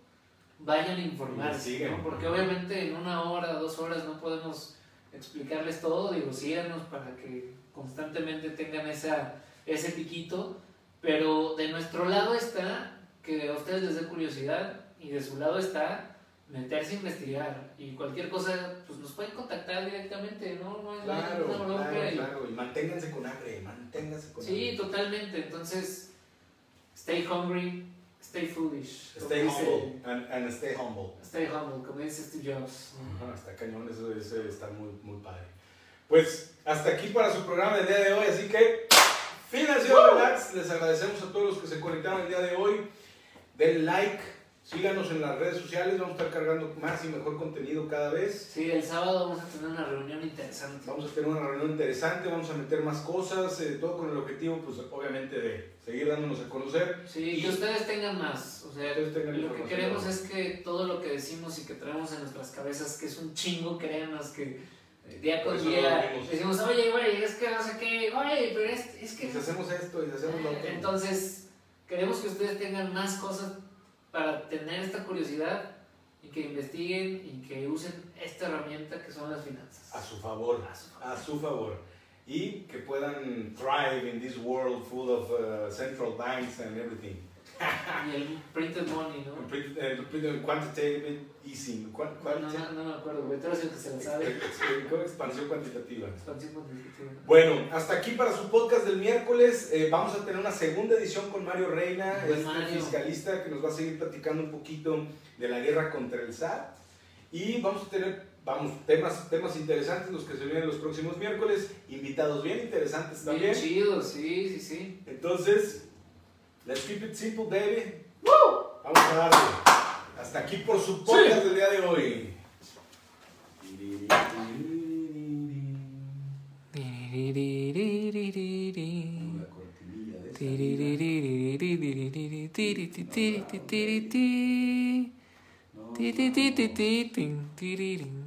Speaker 1: vayan a informarse, ¿no? Porque obviamente en una hora, dos horas no podemos explicarles todo, digo, síganos para que constantemente tengan esa, ese piquito, pero de nuestro lado está que a ustedes les dé curiosidad y de su lado está meterse a investigar y cualquier cosa, pues nos pueden contactar directamente, ¿no? no
Speaker 2: es claro, claro, claro, y manténganse con hambre, manténganse con
Speaker 1: hambre. Sí, totalmente, entonces, stay hungry, Stay foolish.
Speaker 2: Stay humble. And, stay humble.
Speaker 1: Stay humble, como dice Steve Jobs.
Speaker 2: Hasta cañón, eso, está muy, muy padre. Pues hasta aquí para su programa del día de hoy, así que Financiero Relax, les agradecemos a todos los que se conectaron el día de hoy. Den like, Síganos en las redes sociales, vamos a estar cargando más y mejor contenido cada vez.
Speaker 1: Sí, el sábado vamos a tener una reunión interesante.
Speaker 2: Vamos a tener una reunión interesante, vamos a meter más cosas, eh, todo con el objetivo, pues obviamente de seguir dándonos a conocer.
Speaker 1: Sí, y que ustedes tengan más. O sea, lo que queremos es que todo lo que decimos y que traemos en nuestras cabezas, que es un chingo, créanos que eh, día con día decimos, oye, güey, es que no sé qué, oye, pero es, es que...
Speaker 2: Si hacemos esto y hacemos lo otro.
Speaker 1: Entonces, queremos que ustedes tengan más cosas para tener esta curiosidad y que investiguen y que usen esta herramienta que son las finanzas.
Speaker 2: A su favor. A su favor. Y que puedan thrive in this world full of uh, central banks and everything.
Speaker 1: y el printed money, ¿no?
Speaker 2: El print- el print- quantitative easing. ¿Cuál, cuál
Speaker 1: No, no, no me acuerdo, güey. Tú eres el que se lo sabe.
Speaker 2: Expansión cuantitativa.
Speaker 1: Expansión cuantitativa.
Speaker 2: Bueno, hasta aquí para su podcast del miércoles. Eh, vamos a tener una segunda edición con Mario Reina, este fiscalista que nos va a seguir platicando un poquito de la guerra contra el SAT. Y vamos a tener, vamos, temas, temas interesantes los que se vienen los próximos miércoles. Invitados bien interesantes
Speaker 1: Bien
Speaker 2: también.
Speaker 1: chido, sí, sí, sí.
Speaker 2: Entonces, let's keep it simple, baby. Vamos a darle. Hasta aquí por su podcast del día de hoy. La cortinilla de